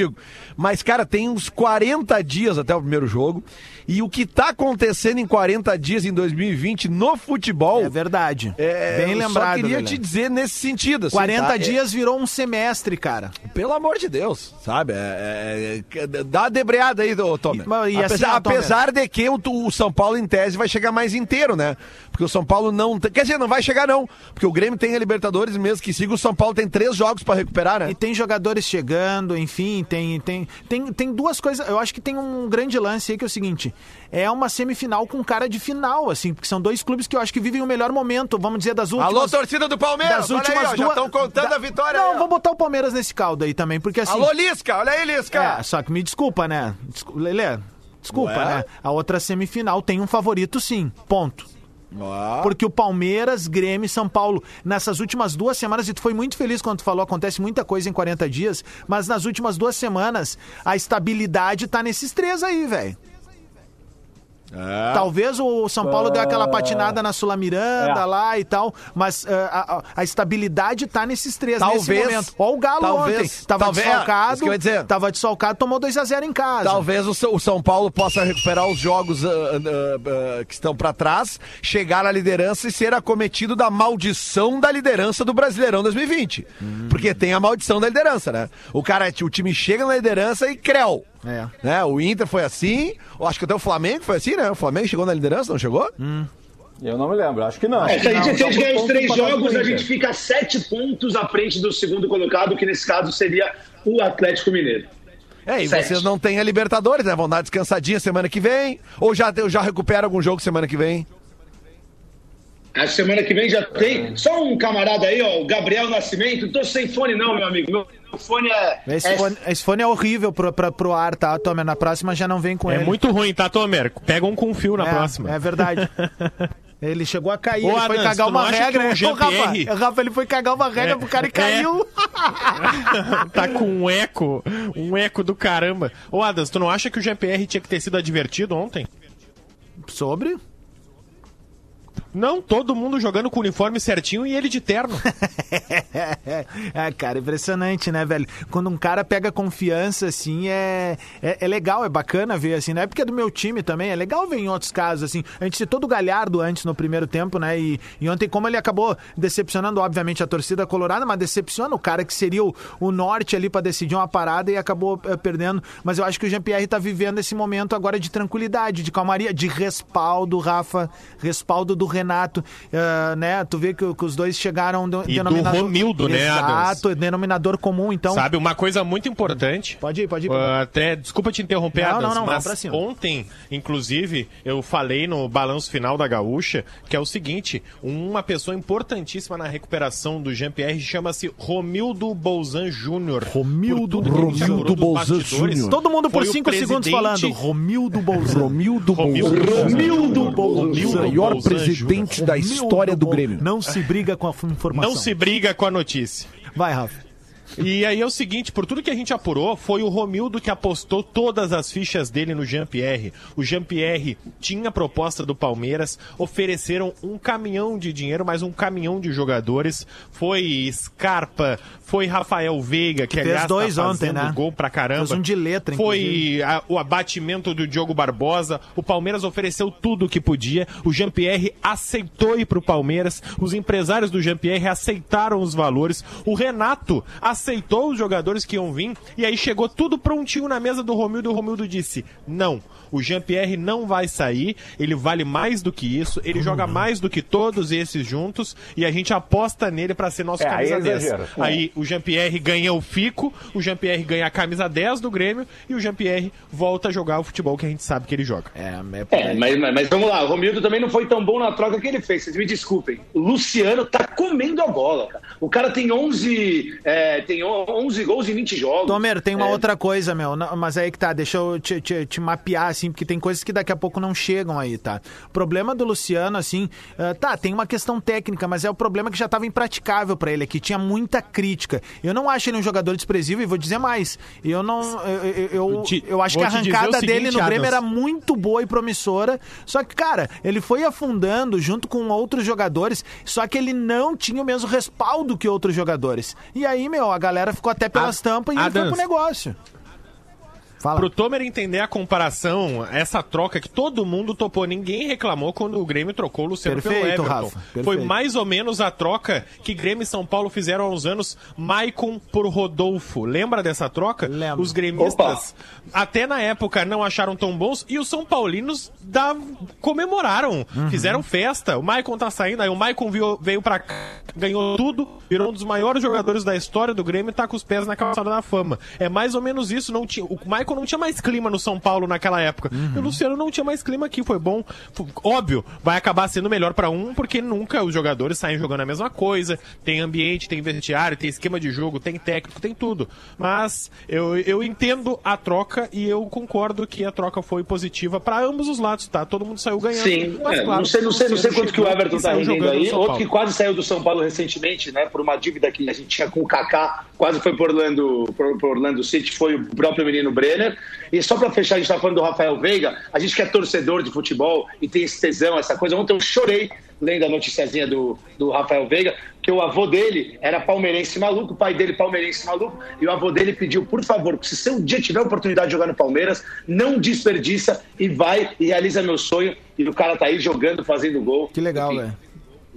Mas, cara, tem uns 40 dias até o primeiro jogo. E o que tá acontecendo em 40 dias em 2020 no futebol. É verdade. é, Bem eu lembrado. Só queria te dizer nesse sentido. assim, 40 tá? É- dias virou um semestre, cara. Pelo amor de Deus, sabe? É, é, é, dá uma debreada aí, Tomer. E- e assim, apesar, apesar de que o, o São Paulo, em tese, vai chegar mais inteiro, né? Porque o São Paulo não. Quer dizer, não vai chegar, não. Porque o Grêmio tem a Libertadores mesmo que siga. O São Paulo tem três jogos pra recuperar, né? E tem jogadores chegando, enfim, tem, tem, tem, tem duas coisas. Eu acho que tem um grande lance aí que é o seguinte: é uma semifinal com cara de final, assim, porque são dois clubes que eu acho que vivem o melhor momento, vamos dizer, das últimas. Alô, torcida do Palmeiras! das olha últimas aí, ó, duas. Estão contando da- a vitória Não, aí, vou botar o Palmeiras nesse caldo aí também, porque assim. Alô, Lisca! Olha aí, Lisca! É, só que me desculpa, né? Descu- Lelê, desculpa, Ué? né? A outra semifinal tem um favorito, sim. Ponto. Porque o Palmeiras, Grêmio e São Paulo, nessas últimas duas semanas, e tu foi muito feliz quando tu falou, acontece muita coisa em 40 dias, mas nas últimas duas semanas, a estabilidade tá nesses três aí, velho. É. Talvez o São Paulo deu aquela patinada na Sula Miranda É. lá e tal, mas ah, a, a- estabilidade tá nesses três nesse Talvez- momento. Ó o Galo talvez- ontem, tava talvez- é, desfalcado, ia dizer. tava desfalcado, tomou 2 a 0 em casa. Talvez o São- o São Paulo possa recuperar os jogos ah, ah, que estão pra trás, chegar à liderança e ser acometido da maldição da liderança do Brasileirão 2020. Porque tem a maldição da liderança, né? O cara, o time chega na liderança e creu. É. Né? O Inter foi assim, eu acho que até o Flamengo foi assim, né? O Flamengo chegou na liderança, não chegou? Eu não me lembro, acho que não. É, se a gente, não. se a gente Só por ganhar os três jogos, a gente fica sete pontos à frente do segundo colocado, que nesse caso seria o Atlético Mineiro. É, e Sete. vocês não têm a Libertadores, né? Vão dar descansadinha semana que vem, ou já, já recupera algum jogo semana que vem? A semana que vem já tem. Só um camarada aí, ó, o Gabriel Nascimento. Não tô sem fone, não, meu amigo. Meu fone é. Esse, é- fone, esse fone é horrível pro, pra, pro ar, tá, Tomer? Na próxima já não vem com É ele. muito ruim, tá, Tomer? Pega um com fio na é, próxima. É verdade. Ele chegou a cair, Ô, ele foi Adams, cagar uma regra. o Ô, Rafa, GPR Rafa, ele foi cagar uma regra É, pro cara e é. caiu. tá com um eco, um eco do caramba. Ô, Adas, tu não acha que o GPR tinha que ter sido advertido ontem? Sobre? Não, todo mundo jogando com o uniforme certinho e ele de terno. é, cara, impressionante, né, velho? Quando um cara pega confiança, assim, é, é, é legal, é bacana ver, assim, não é porque é do meu time também, é legal ver em outros casos, assim. A gente citou do Galhardo antes no primeiro tempo, né? E, e ontem, como ele acabou decepcionando, obviamente, a torcida colorada, mas decepciona o cara que seria o, o norte ali pra decidir uma parada e acabou eh, perdendo. Mas eu acho que o Jean-Pierre tá vivendo esse momento agora de tranquilidade, de calmaria, de respaldo, Rafa, respaldo do Renato, ah, né? Tu vê que, que os dois chegaram do E do Romildo, né, Adams? Denominador comum, então. Sabe, uma coisa muito importante. Pode ir, pode ir. Ah, até, desculpa te interromper, Não, Adams, não, não, mas pra cima. ontem, inclusive, eu falei no balanço final da Gaúcha que é o seguinte: uma pessoa importantíssima na recuperação do Jean-Pierre chama-se Romildo Bolzan Júnior. Romildo Por Romildo Bolzan Júnior. Todo mundo por foi o cinco segundos presidente- falando. Romildo Bolzano. Romildo Romildo Bolzan. Romildo Romildo O maior Bolzan presidente Júnior. da história do Grêmio. Não se briga com a informação. Não se briga com a notícia. Vai, Rafa. E aí é o seguinte, por tudo que a gente apurou, foi o Romildo que apostou todas as fichas dele no Jean-Pierre. O Jean-Pierre tinha a proposta do Palmeiras, ofereceram um caminhão de dinheiro, mais um caminhão de jogadores. Foi Scarpa, foi Rafael Veiga, que, fez aliás dois tá ontem, fazendo né? gol pra caramba. Fez um de letra, Foi a- o abatimento do Diogo Barbosa. O Palmeiras ofereceu tudo o que podia. O Jean-Pierre aceitou ir pro Palmeiras. Os empresários do Jean-Pierre aceitaram os valores. O Renato aceitou os jogadores que iam vir. E aí chegou tudo prontinho na mesa do Romildo. E o Romildo disse: Não, o Jean-Pierre não vai sair. Ele vale mais do que isso. Ele joga mais do que todos esses juntos. E a gente aposta nele para ser nosso É, aí camisa é 10. exagero. Aí o Jean-Pierre ganha o Fico, o Jean-Pierre ganha a camisa 10 do Grêmio e o Jean-Pierre volta a jogar o futebol que a gente sabe que ele joga. É, É, mas, mas- mas vamos lá, o Romildo também não foi tão bom na troca que ele fez, vocês me desculpem. O Luciano tá comendo a bola, cara. O cara tem 11, é, tem 11 gols em 20 jogos. Tomer, tem uma É, outra coisa, meu. Não, mas aí que tá, deixa eu te, te- te mapear, assim, porque tem coisas que daqui a pouco não chegam aí, tá? O problema do Luciano, assim, ah, tá, tem uma questão técnica, mas é o problema que já tava impraticável pra ele, que tinha muita crítica. Eu não acho ele um jogador desprezível e vou dizer mais. Eu não. Eu, eu, eu, eu acho que vou a te dizer arrancada seguinte, dele no Grêmio Adams. era muito boa e promissora. Só que, cara, ele foi afundando junto com outros jogadores, só que ele não tinha o mesmo respaldo que outros jogadores. E aí, meu, a galera ficou até pelas A- tampas e ele foi Adams. pro negócio. Fala. Pro Tomer entender a comparação, essa troca que todo mundo topou, ninguém reclamou quando o Grêmio trocou o Luciano Perfeito, pelo Everton. Rafa, perfeito. Foi mais ou menos a troca que Grêmio e São Paulo fizeram há uns anos, Maicon por Rodolfo. Lembra dessa troca? Lembro. Os gremistas, até na época, não acharam tão bons e os São Paulinos da- comemoraram, Uhum. fizeram festa. O Maicon tá saindo, aí o Maicon viu- veio pra cá, ganhou tudo, virou um dos maiores jogadores da história do Grêmio e tá com os pés na calçada da fama. É mais ou menos isso. Não tinha, o Maicon não tinha mais clima no São Paulo naquela época. E o Luciano não tinha mais clima aqui, foi bom. Óbvio, vai acabar sendo melhor pra um, porque nunca os jogadores saem jogando a mesma coisa. Tem ambiente, tem vestiário, tem esquema de jogo, tem técnico, tem tudo. Mas eu, eu entendo a troca e eu concordo que a troca foi positiva pra ambos os lados, tá? Todo mundo saiu ganhando. Sim, Mas, é, claro, não sei, não sei, não sei quanto que o Everton tá rendendo aí. Outro que quase saiu do São Paulo recentemente, né? Por uma dívida que a gente tinha com o Kaká, quase foi por Orlando, por, por Orlando City, foi o próprio menino Brenner. E só pra fechar, a gente tá falando do Rafael Veiga, a gente que é torcedor de futebol e tem esse tesão, essa coisa. Ontem eu chorei lendo a noticiazinha do, do Rafael Veiga, que o avô dele era palmeirense maluco, o pai dele palmeirense maluco, e o avô dele pediu, por favor, se você um dia tiver a oportunidade de jogar no Palmeiras, não desperdiça e vai e realiza meu sonho. E o cara tá aí jogando, fazendo gol. Que legal, Enfim,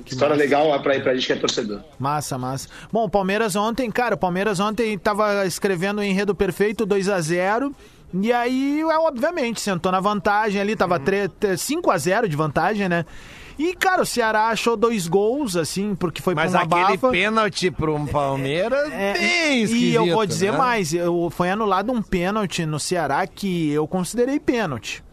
velho. História legal pra, pra gente que é torcedor. Massa, massa. Bom, o Palmeiras ontem, cara, o Palmeiras ontem tava escrevendo o enredo perfeito, 2 a 0 E aí, é, obviamente, sentou na vantagem ali, tava 5 a 0 de vantagem, né? E, cara, o Ceará achou dois gols, assim, porque foi Mas pra uma aquele bafa. pênalti pro Palmeiras, É, bem e eu vou dizer né? mais, eu, foi anulado um pênalti no Ceará que eu considerei pênalti.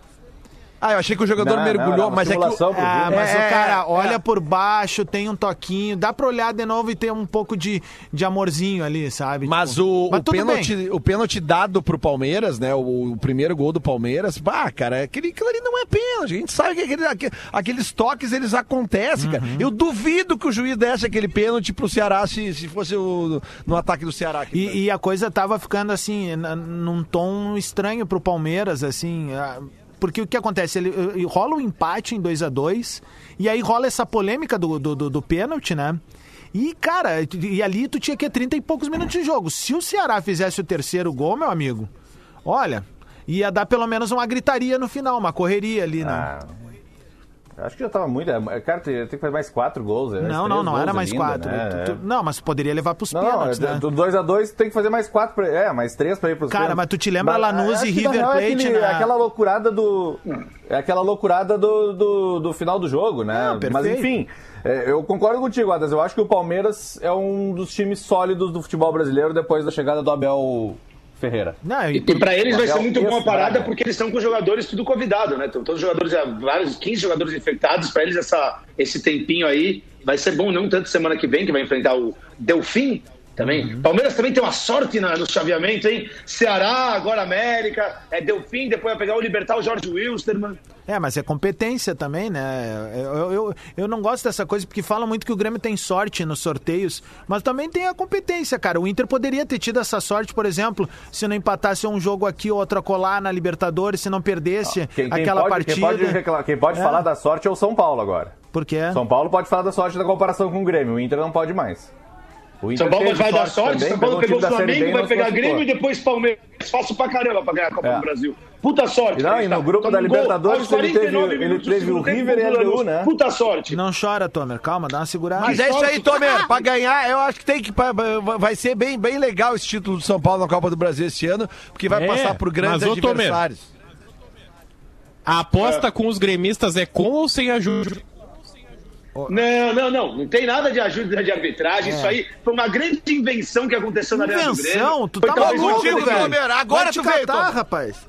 Ah, eu achei que o jogador Não, não, mergulhou, era uma mas é que... o- Ah, mas É, o cara é. olha por baixo, tem um toquinho, dá pra olhar de novo e ter um pouco de, de amorzinho ali, sabe? Mas Tipo, o, mas o, bem. pênalti, o pênalti dado pro Palmeiras, né? O, o primeiro gol do Palmeiras, bah, cara, aquele, aquilo ali não é pênalti. A gente sabe que aquele, aque- aqueles toques eles acontecem, cara. Uhum. Eu duvido que o juiz desse aquele pênalti pro Ceará se, se fosse o, no ataque do Ceará. aqui. E, e a coisa tava ficando assim, num tom estranho pro Palmeiras, assim. ah, Porque o que acontece? Ele, eh, rola o empate em 2 a 2 e aí rola essa polêmica do, do, do, do pênalti, né? E, cara, e ali tu tinha que 30 e poucos minutos de jogo. Se o Ceará fizesse o terceiro gol, meu amigo, olha, ia dar pelo menos uma gritaria no final, uma correria ali, né? Ah, Acho que já tava muito. é, Cara, tem, que fazer mais quatro gols. né? Não, não, não era é mais linda, quatro. né? Tu- tu- não, mas poderia levar pros Não, pênaltis, é, né? do 2x2 tem que fazer mais quatro pra, É, mais três pra ir pros Cara, pênaltis. mas tu te lembra Lanús acho e River real, é Plate aquele- na- É aquela loucurada do. É aquela loucurada do, do, do final do jogo, né? Não, mas perfeito. enfim, é, eu concordo contigo, Adas. Eu acho que o Palmeiras é um dos times sólidos do futebol brasileiro depois da chegada do Abel Ferreira. Não, E, e, pra eles vai ser Abel muito boa a parada porque eles estão com jogadores tudo convidado, né? Estão todos os jogadores, já, vários, 15 jogadores infectados. Pra eles, essa, esse tempinho aí vai ser bom, não tanto semana que vem, que vai enfrentar o Delfim também. Uhum. Palmeiras também tem uma sorte na- no chaveamento, hein? Ceará, agora América, é Delfim, depois vai pegar o Libertar o Jorge Wilstermann. É, mas é competência também, né? Eu, eu, eu não gosto dessa coisa porque falam muito que o Grêmio tem sorte nos sorteios, mas também tem a competência, cara. O Inter poderia ter tido essa sorte, por exemplo, se não empatasse um jogo aqui, outro acolá na Libertadores, se não perdesse Quem, quem aquela pode, partida. Quem pode, reclamar- quem pode É. falar da sorte é o São Paulo agora. Porque São Paulo pode falar da sorte da comparação com o Grêmio. O Inter não pode mais. O São Paulo vai dar sorte, também, São Paulo pegou o Flamengo, vai pegar. Grêmio e depois Palmeiras. Fácil pra caramba pra ganhar a Copa É. do Brasil. Puta sorte. Não, e no grupo da gol Libertadores aos ele teve- 49 ele teve o River e a LDU, né? Puta sorte. não chora, Tomer. Calma, dá uma segurada. Mas é isso aí. Tomer. Pra ganhar, eu acho que tem que. Vai ser bem, bem legal esse título do São Paulo na Copa do Brasil esse ano, porque vai É, passar por grandes mas, ô, Tomer, adversários. A aposta com os gremistas é com ou sem ajuda? Não, não, não. Não tem nada de ajuda de arbitragem. Isso aí foi uma grande invenção que aconteceu na Arena do Grêmio. Invenção, tu Foi tá maluco, velho. Tomer, agora Vai te tu veio, catar, Tomer. rapaz.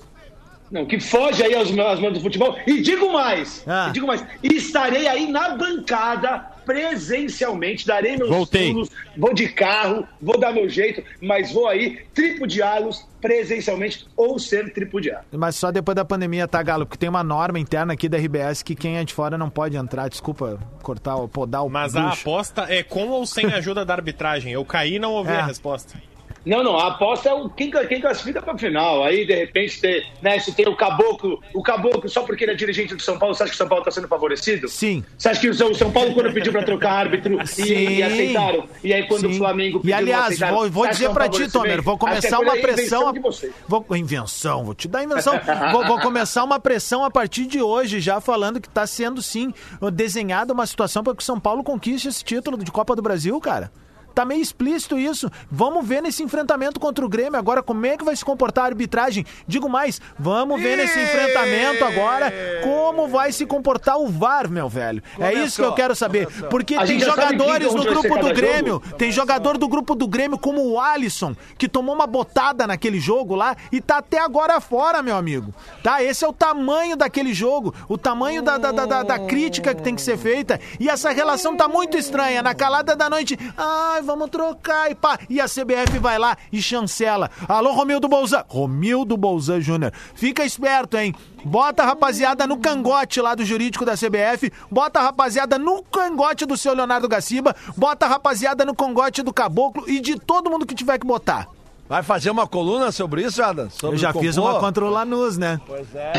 Não, que foge aí aos, aos mãos do futebol. E digo mais, Ah. e digo mais, estarei aí na bancada presencialmente, darei meus Voltei. pulos, vou de carro, vou dar meu jeito, mas vou aí tripudiá-los presencialmente ou ser tripudiado. Mas só depois da pandemia, tá, Galo? Porque tem uma norma interna aqui da RBS que quem é de fora não pode entrar. Desculpa cortar, ou podar o Mas a bucho. aposta é com ou sem ajuda da arbitragem? Eu caí e não ouvi É. a resposta. Não, não, a aposta é o, quem, quem classifica pra final. Aí, de repente, tem, né, se tem o caboclo, o caboclo, só porque ele é dirigente do São Paulo, você acha que o São Paulo tá sendo favorecido? Sim. Você acha que o São Paulo, quando pediu pra trocar árbitro, e, Sim. e aceitaram? E aí, quando Sim. o Flamengo E pediu, não aliás, vou, vou dizer é pra ti, Tomer, vou que começar é uma pressão. vocês. Vou, invenção, vou te dar invenção. vou, vou começar uma pressão a partir de hoje, já falando que tá sendo sim desenhada uma situação para que o São Paulo conquiste esse título de Copa do Brasil, cara. Tá meio explícito isso. Vamos ver nesse enfrentamento contra o Grêmio agora como é que vai se comportar a arbitragem. Digo mais, vamos ver nesse enfrentamento agora como vai se comportar o VAR, meu velho. é isso que eu quero saber. Porque A tem jogadores ser grupo do Grêmio, jogo. tem jogador do grupo do Grêmio como o Alisson, que tomou uma botada naquele jogo lá e tá até agora fora, meu amigo. Tá? Esse é o tamanho daquele jogo, o tamanho da, da, da, da- da crítica que tem que ser feita. E essa relação tá muito estranha. Na calada da noite, ai, vamos trocar e pá. E a CBF vai lá e chancela. Alô, Romildo Bolzan. Romildo Bolzan Júnior. Fica esperto, hein? Bota a rapaziada no cangote lá do jurídico da CBF, bota a rapaziada no cangote do seu Leonardo Gaciba, bota a rapaziada no cangote do Caboclo e de todo mundo que tiver que botar. Vai fazer uma coluna sobre isso, Adam? Sobre Eu já o fiz uma contra o Lanús, né? Pois é.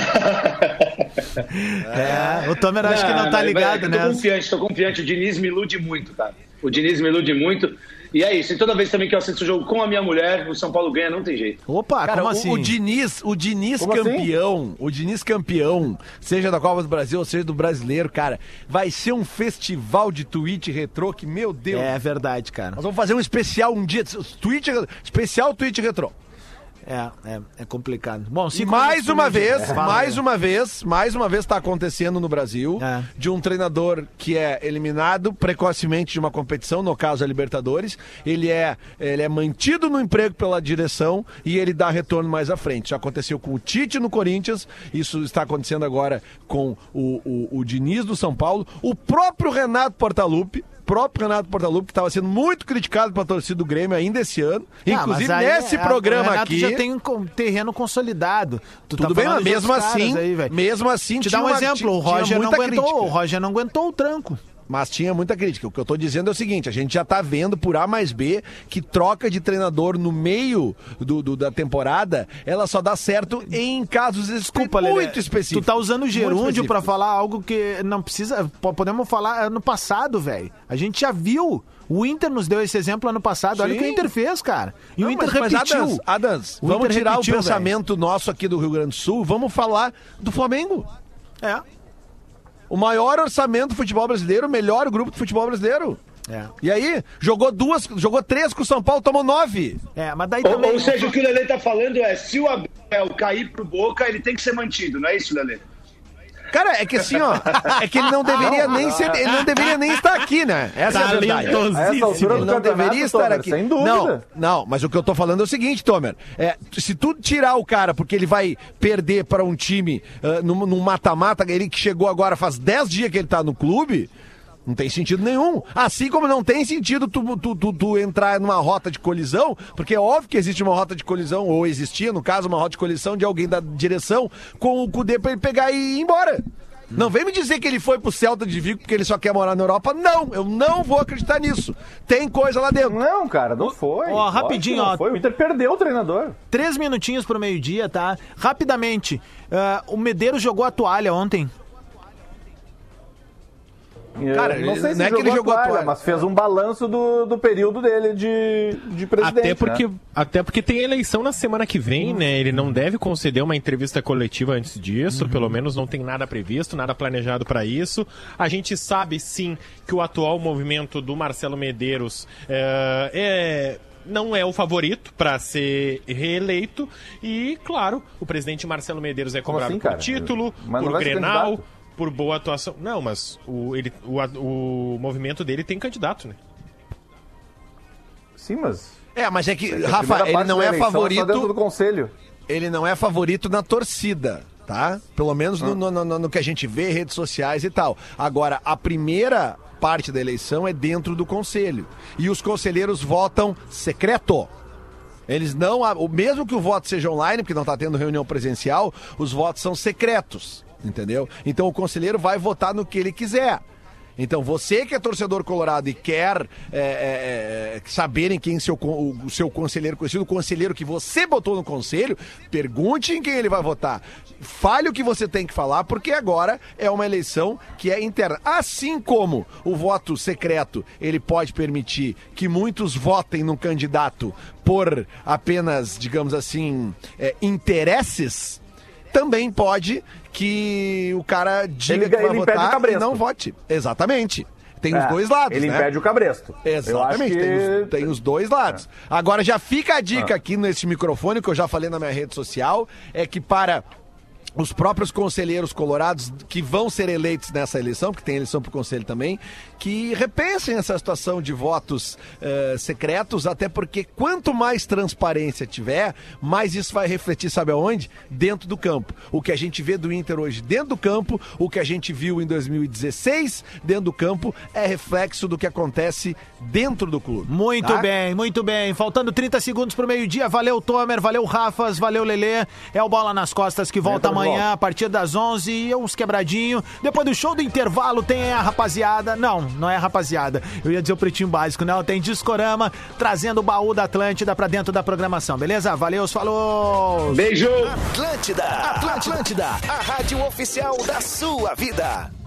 É, o Tomer acho que não tá ligado, né? Tô confiante, tô confiante. O Diniz me ilude muito, cara. O Diniz me ilude muito. E é isso. E toda vez também que eu assisto o jogo com a minha mulher, o São Paulo ganha, não tem jeito. Opa, Cara, como o- assim? o Diniz, o Diniz Como assim? campeão, o Diniz campeão, seja da Copa do Brasil ou seja do brasileiro, cara, vai ser um festival de tweet retrô que, meu Deus, É verdade, cara. nós vamos fazer um especial um dia, tweet, especial tweet retrô. É, é, é complicado. Bom, E cinco mais uma vez, Fala mais uma vez, mais uma vez está acontecendo no Brasil É. de um treinador que é eliminado precocemente de uma competição, no caso a Libertadores. Ele é, ele é mantido no emprego pela direção e ele dá retorno mais à frente. Já aconteceu com o Tite no Corinthians, isso está acontecendo agora com o, o, o Diniz do São Paulo, o próprio Renato Portaluppi. Próprio Renato Portaluppi, que estava sendo muito criticado pela torcida do Grêmio ainda esse ano. Ah, Inclusive, aí, nesse é, programa aqui. já tem um terreno consolidado. Tu Tudo tá bem, mas mesmo assim, aí, mesmo assim, Te dá um uma- exemplo, o Roger não aguentou, crítica. o Roger não aguentou o tranco. Mas tinha muita crítica. O que eu tô dizendo é o seguinte: a gente já tá vendo por A mais B que troca de treinador no meio do, do- da temporada, ela só dá certo em casos Desculpa, muito Lelê, específicos. Tu tá usando o gerúndio pra falar algo que não precisa. po- Podemos falar ano passado, velho. A gente já viu. O Inter nos deu esse exemplo ano passado. Olha o que o Sim. Inter fez, cara. E o Não, Inter mas, mas, repetiu. Adams, Adams, O vamos Inter tirar repetiu, o pensamento nosso aqui do Rio Grande do Sul, vamos falar do Flamengo. É. O maior orçamento do futebol brasileiro, o melhor grupo do futebol brasileiro. É. E aí, jogou duas, jogou três com o São Paulo, tomou nove. É, mas daí Ou, também. ou seja, o que o Lelê tá falando é, se o Abel cair pro Boca, ele tem que ser mantido, não é isso, Lelê? É que assim, ó, é que ele não deveria nem ser, ele não deveria nem estar aqui, né? Essa é a verdade. Essa altura Ele não deveria estar Tomer, aqui. sem dúvida. Não, não, mas o que eu tô falando é o seguinte, Tomer. É, se tu tirar o cara porque ele vai perder para um time num num mata-mata, ele que chegou agora faz 10 dias que ele tá no clube. Não tem sentido nenhum. Assim como não tem sentido tu, tu, tu, tu entrar numa rota de colisão, porque é óbvio que existe uma rota de colisão, ou existia, no caso, uma rota de colisão de alguém da direção com o Cudê pra ele pegar e ir embora. Não vem me dizer que ele foi pro Celta de Vigo porque ele só quer morar na Europa. Não, eu não vou acreditar nisso. Tem coisa lá dentro. Não, cara, não foi. Ó, rapidinho, não ó. Foi. O Inter perdeu o treinador. Três minutinhos pro meio-dia, tá? Rapidamente. ah, o Medeiros jogou a toalha ontem. Cara, não sei se não é que ele jogou a toalha, toalha. mas fez um balanço do, do período dele de, de presidente. Até porque, né? até porque tem eleição na semana que vem, né? Ele não deve conceder uma entrevista coletiva antes disso, pelo menos não tem nada previsto, nada planejado para isso. A gente sabe sim que o atual movimento do Marcelo Medeiros é, é- não é o favorito para ser reeleito e, claro, o presidente Marcelo Medeiros é cobrado assim, por título, Mas por Grenal? Por boa atuação. Não, mas o, ele, o, o movimento dele tem candidato, né? Sim, mas. É, mas é que, a Rafa, primeira ele não é só dentro do favorito. conselho. Ele não é favorito na torcida, tá? Pelo menos no, no- no- no que a gente vê, redes sociais e tal. Agora, a primeira parte da eleição é dentro do conselho. E os conselheiros votam secreto. Eles não. o Mesmo que o voto seja online, porque não está tendo reunião presencial, os votos são secretos. Entendeu? Então o conselheiro vai votar no que ele quiser. Então, você que é torcedor colorado e quer é, é, é, saber em quem seu, o seu conselheiro conhecido, o conselheiro que você botou no conselho, pergunte em quem ele vai votar. Fale o que você tem que falar, porque agora é uma eleição que é interna. Assim como o voto secreto, ele pode permitir que muitos votem num candidato por apenas, digamos assim, é, interesses, também pode que o cara diga Ele- que vai ele votar e não vote. Exatamente. Tem os É, dois lados, Ele né? impede o cabresto. Exatamente, tem, que... Ah. os, tem os dois lados. Agora já fica a dica aqui nesse microfone, que eu já falei na minha rede social, é que para os próprios conselheiros colorados que vão ser eleitos nessa eleição, porque tem eleição para o conselho também, que repensem essa situação de votos eh, secretos, até porque quanto mais transparência tiver, mais isso vai refletir, sabe aonde? Dentro do campo. O que a gente vê do Inter hoje dentro do campo, o que a gente viu em 2016 dentro do campo, é reflexo do que acontece dentro do clube. Muito tá? bem, muito bem. Faltando 30 segundos pro meio-dia. Valeu, Tomer. Valeu, Rafas. Valeu, Lelê. É o Bola nas Costas que volta de amanhã a partir das 11 e uns quebradinho. Depois do show do intervalo tem a rapaziada. Não, não é a rapaziada. Eu ia dizer o pretinho básico, não. Tem Discorama trazendo o baú da Atlântida pra dentro da programação, beleza? Valeu, falou! Beijo! Atlântida, Atlântida, a rádio oficial da sua vida.